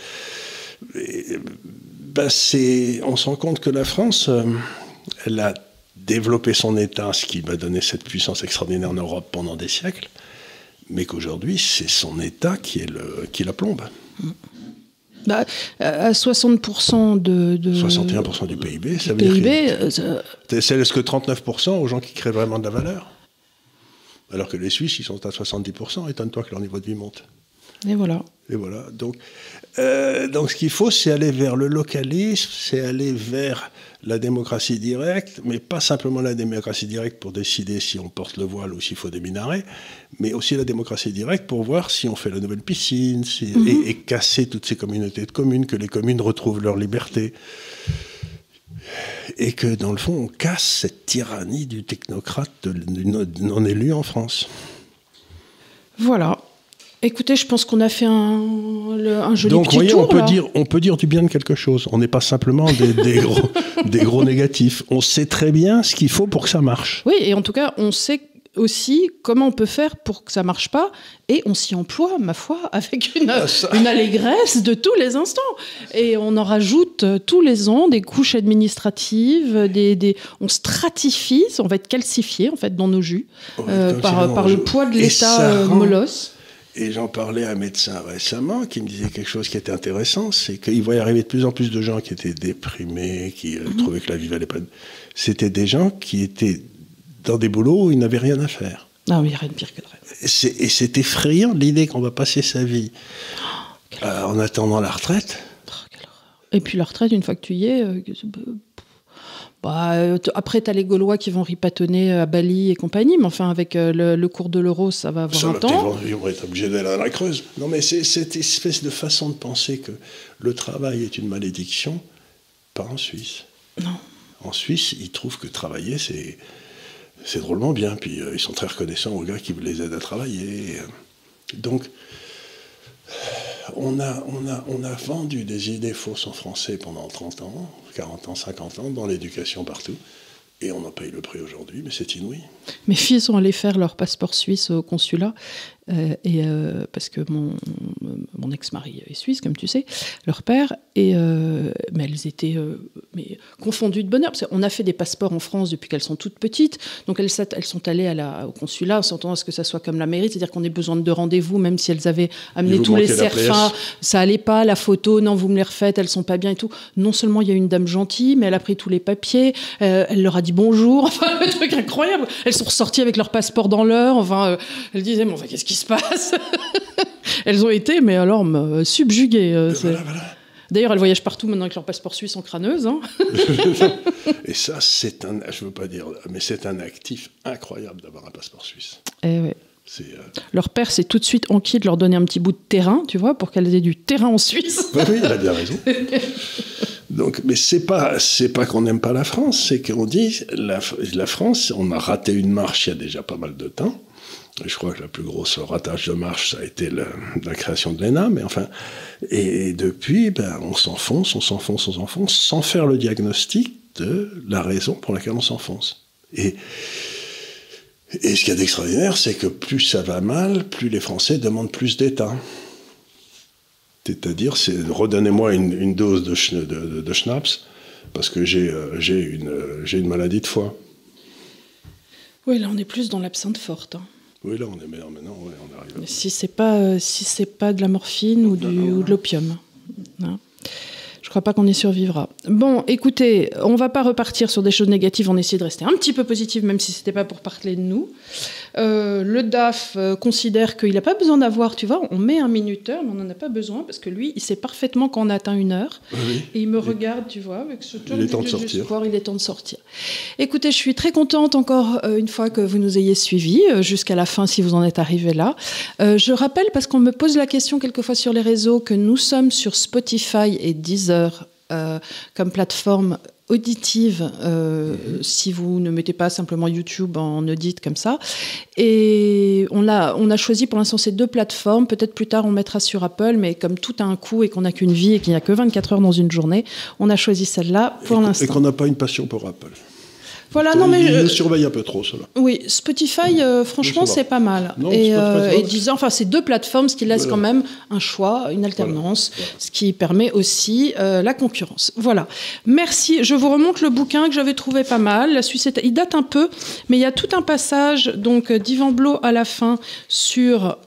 Et, ben, on se rend compte que la France, euh, elle a développé son État, ce qui m'a donné cette puissance extraordinaire en Europe pendant des siècles, mais qu'aujourd'hui, c'est son État qui, est le, qui la plombe. Bah, à 60% de, de 61% du PIB, ça veut PIB, dire euh, c'est est-ce que 39% aux gens qui créent vraiment de la valeur? Alors que les Suisses, ils sont à 70%, étonne-toi que leur niveau de vie monte. et voilà. Et voilà. Donc, euh, donc ce qu'il faut, c'est aller vers le localisme, c'est aller vers la démocratie directe, mais pas simplement la démocratie directe pour décider si on porte le voile ou s'il faut des minarets, mais aussi la démocratie directe pour voir si on fait la nouvelle piscine, si- et, et casser toutes ces communautés de communes, que les communes retrouvent leur liberté. Et que dans le fond, on casse cette tyrannie du technocrate, du non- non-élu en France. Voilà. Écoutez, je pense qu'on a fait un, le- un joli Donc, petit voyez, tour. on peut, là. dire, on peut dire du bien de quelque chose. On n'est pas simplement des, des *laughs* gros, des gros négatifs. On sait très bien ce qu'il faut pour que ça marche. Oui, et en tout cas, on sait aussi comment on peut faire pour que ça marche pas, et on s'y emploie, ma foi, *laughs* avec une, Ah, une allégresse de tous les instants. Et on en rajoute euh, tous les ans des couches administratives, des, des- on stratifie, on va être calcifié en fait dans nos jus Ouais, euh, par, par le poids de l'État euh, molosse. Et j'en parlais à un médecin récemment qui me disait quelque chose qui était intéressant, c'est qu'il voyait arriver de plus en plus de gens qui étaient déprimés, qui euh, trouvaient que la vie valait pas. C'était des gens qui étaient dans des boulots où ils n'avaient rien à faire. Ah oui, il y a rien de pire que de rêve. Et c'est- effrayant l'idée qu'on va passer sa vie euh, en attendant la retraite. Oh, quelle horreur. Et puis la retraite, une fois que tu y es, euh, bah, euh, après, tu as les Gaulois qui vont ripatonner à Bali et compagnie, mais enfin, avec euh, le, le cours de l'euro, ça va avoir Ça, un temps. Ils vont être obligés d'aller à la Creuse. Non, mais c'est cette espèce de façon de penser que le travail est une malédiction, pas en Suisse. Non. En Suisse, ils trouvent que travailler, c'est c'est drôlement bien. Puis euh, ils sont très reconnaissants aux gars qui les aident à travailler. Donc, on a, on, a, on a vendu des idées fausses en français pendant 30 ans, 40 ans, 50 ans, dans l'éducation partout. Et on en paye le prix aujourd'hui, mais c'est inouï. Mes filles sont allées faire leur passeport suisse au consulat, euh, et, euh, parce que mon, mon ex-mari est suisse, comme tu sais, leur père, et, euh, mais elles étaient mais, confondues de bonheur. Parce qu'on a fait des passeports en France depuis qu'elles sont toutes petites, donc elles, elles sont allées à la, au consulat en s'attendant à ce que ça soit comme la mairie, c'est-à-dire qu'on ait besoin de rendez-vous, même si elles avaient amené tous les serfins, ça allait pas, la photo, non, vous me les refaites, elles sont pas bien et tout. Non seulement il y a une dame gentille, mais elle a pris tous les papiers, elle leur a dit bonjour, *laughs* enfin, le truc incroyable. Elles sont ressorties avec leur passeport dans l'heure, enfin, euh, elles disaient, mais enfin, qu'est-ce qui se passe *laughs* Elles ont été, mais alors, me- subjuguées. euh, c'est- Voilà, voilà. D'ailleurs, elles voyagent partout maintenant avec leur passeport suisse en crâneuse. hein. *laughs* Et ça, c'est un, je veux pas dire, mais c'est un actif incroyable d'avoir un passeport suisse. Eh ouais. Euh, Leur père s'est tout de suite enquis de leur donner un petit bout de terrain, tu vois, pour qu'elles aient du terrain en Suisse. oui, oui, il a bien raison. *laughs* Donc, mais c'est pas, c'est pas qu'on n'aime pas la France, c'est qu'on dit la, la France, on a raté une marche il y a déjà pas mal de temps. Je crois que la plus grosse ratage de marche, ça a été la création de l'ENA, mais enfin, et, depuis, ben, on s'enfonce, on s'enfonce, on s'enfonce, sans faire le diagnostic de la raison pour laquelle on s'enfonce. Et, et ce qu'il y a d'extraordinaire, c'est que plus ça va mal, plus les Français demandent plus d'État. C'est-à-dire, c'est redonnez-moi une, une dose de, schn- de, de- de schnapps parce que j'ai euh, une, euh, j'ai une maladie de foie. Oui, là, on est plus dans l'absinthe forte. hein. Oui, là, on est meilleur maintenant, ouais, on arrive. Si c'est pas, euh, si c'est pas de la morphine ou, du, ou de l'opium. Hein. Je crois pas qu'on y survivra. Bon, écoutez, on va pas repartir sur des choses négatives, on essaie de rester un petit peu positif, même si c'était pas pour parler de nous. Euh, le DAF euh, considère qu'il n'a pas besoin d'avoir, tu vois, on met un minuteur, mais on n'en a pas besoin parce que lui, il sait parfaitement quand on a atteint une heure. Oui. Et il me regarde, tu vois, avec ce tour est temps de sortir. il est temps de sortir. Écoutez, je suis très contente encore euh, une fois que vous nous ayez suivis jusqu'à la fin si vous en êtes arrivés là. Euh, je rappelle, parce qu'on me pose la question quelquefois sur les réseaux, que nous sommes sur Spotify et Deezer euh, comme plateforme auditive euh, si vous ne mettez pas simplement YouTube en audit comme ça. Et on a, on a choisi pour l'instant ces deux plateformes. Peut-être plus tard on mettra sur Apple, mais comme tout a un coût et qu'on n'a qu'une vie et qu'il n'y a que 24 heures dans une journée, on a choisi celle-là pour Et- Et l'instant. qu'on n'a pas une passion pour Apple. Voilà, non mais nous surveillent un peu trop, cela. oui, Spotify, euh, franchement, c'est pas mal. Non, et, euh, et va. disant, enfin, c'est deux plateformes, ce qui laisse Voilà. quand même un choix, une alternance, ce qui permet aussi euh, la concurrence. Voilà. Merci. Je vous remonte le bouquin que j'avais trouvé pas mal. La Suisse, est- il date un peu, mais il y a tout un passage donc euh, d'Yvan Blot à la fin sur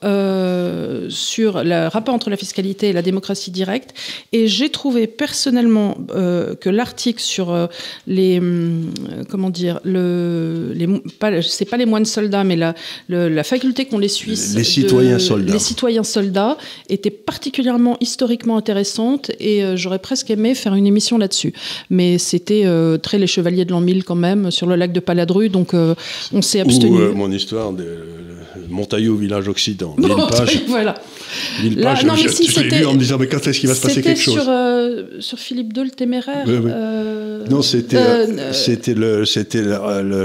sur le rapport entre la fiscalité et la démocratie directe. Et j'ai trouvé personnellement que l'article sur les hum, comment dire le les pas c'est pas les moines soldats mais la le- la faculté qu'ont les Suisses Les de- citoyens soldats. les citoyens soldats était particulièrement historiquement intéressante et euh, j'aurais presque aimé faire une émission là-dessus mais c'était euh, très les chevaliers de l'an 1000 quand même sur le lac de Paladru donc euh, on s'est abstenu Ou mon histoire de Montaillot, village occident. *laughs* Mille pages. voilà Mille Là, pages. non, mais je si je lu en me disant, mais quand est-ce qu'il va se passer quelque chose sur, euh, sur Philippe II le téméraire. Oui, oui. euh, Non, c'était euh, c'était le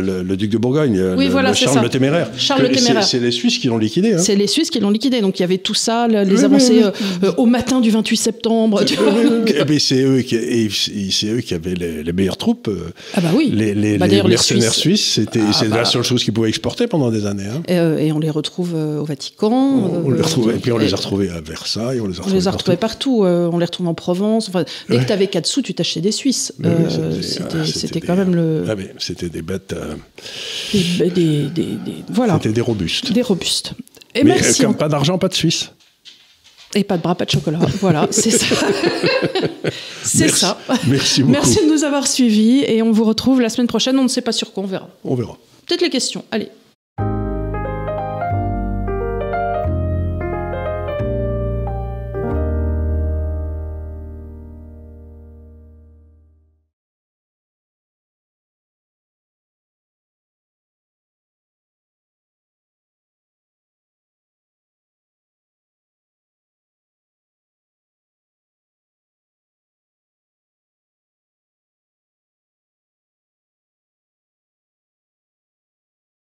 le, le- duc de Bourgogne, Oui, voilà, Charles ça. le téméraire. Charles le Que- c'est- Téméraire. C'est les Suisses qui l'ont liquidé. Hein. C'est les Suisses qui l'ont liquidé, donc il y avait tout ça, le- les avancées au matin du 28 septembre. c'est eux qui eux avaient les, les meilleures troupes. Ah bah oui. Les, les- Bah, les mercenaires Suisses- c'était Ah c'est bah. la seule chose qu'ils pouvaient exporter pendant des années. hein. Et, et on les retrouve au Vatican. On, les retrouvait, et puis on les retrouvés à Versailles, on les a On retrouvés, les a partout. retrouvés partout. euh, on les retrouve en Provence. Enfin, dès Ouais. que tu avais 4 sous, tu t'achetais des Suisses. Euh, c'était- ah, c'était quand même le, Ah, c'était des bêtes, euh, des, des- des- voilà, c'était des robustes. des robustes. Et mais merci. comme pas d'argent, pas de Suisse. Et pas de bras, pas de chocolat. voilà, *laughs* c'est ça. c'est ça. Merci beaucoup. Merci de nous avoir suivis et on vous retrouve la semaine prochaine. On ne sait pas sur quoi, on verra. On verra. Peut-être les questions. Allez.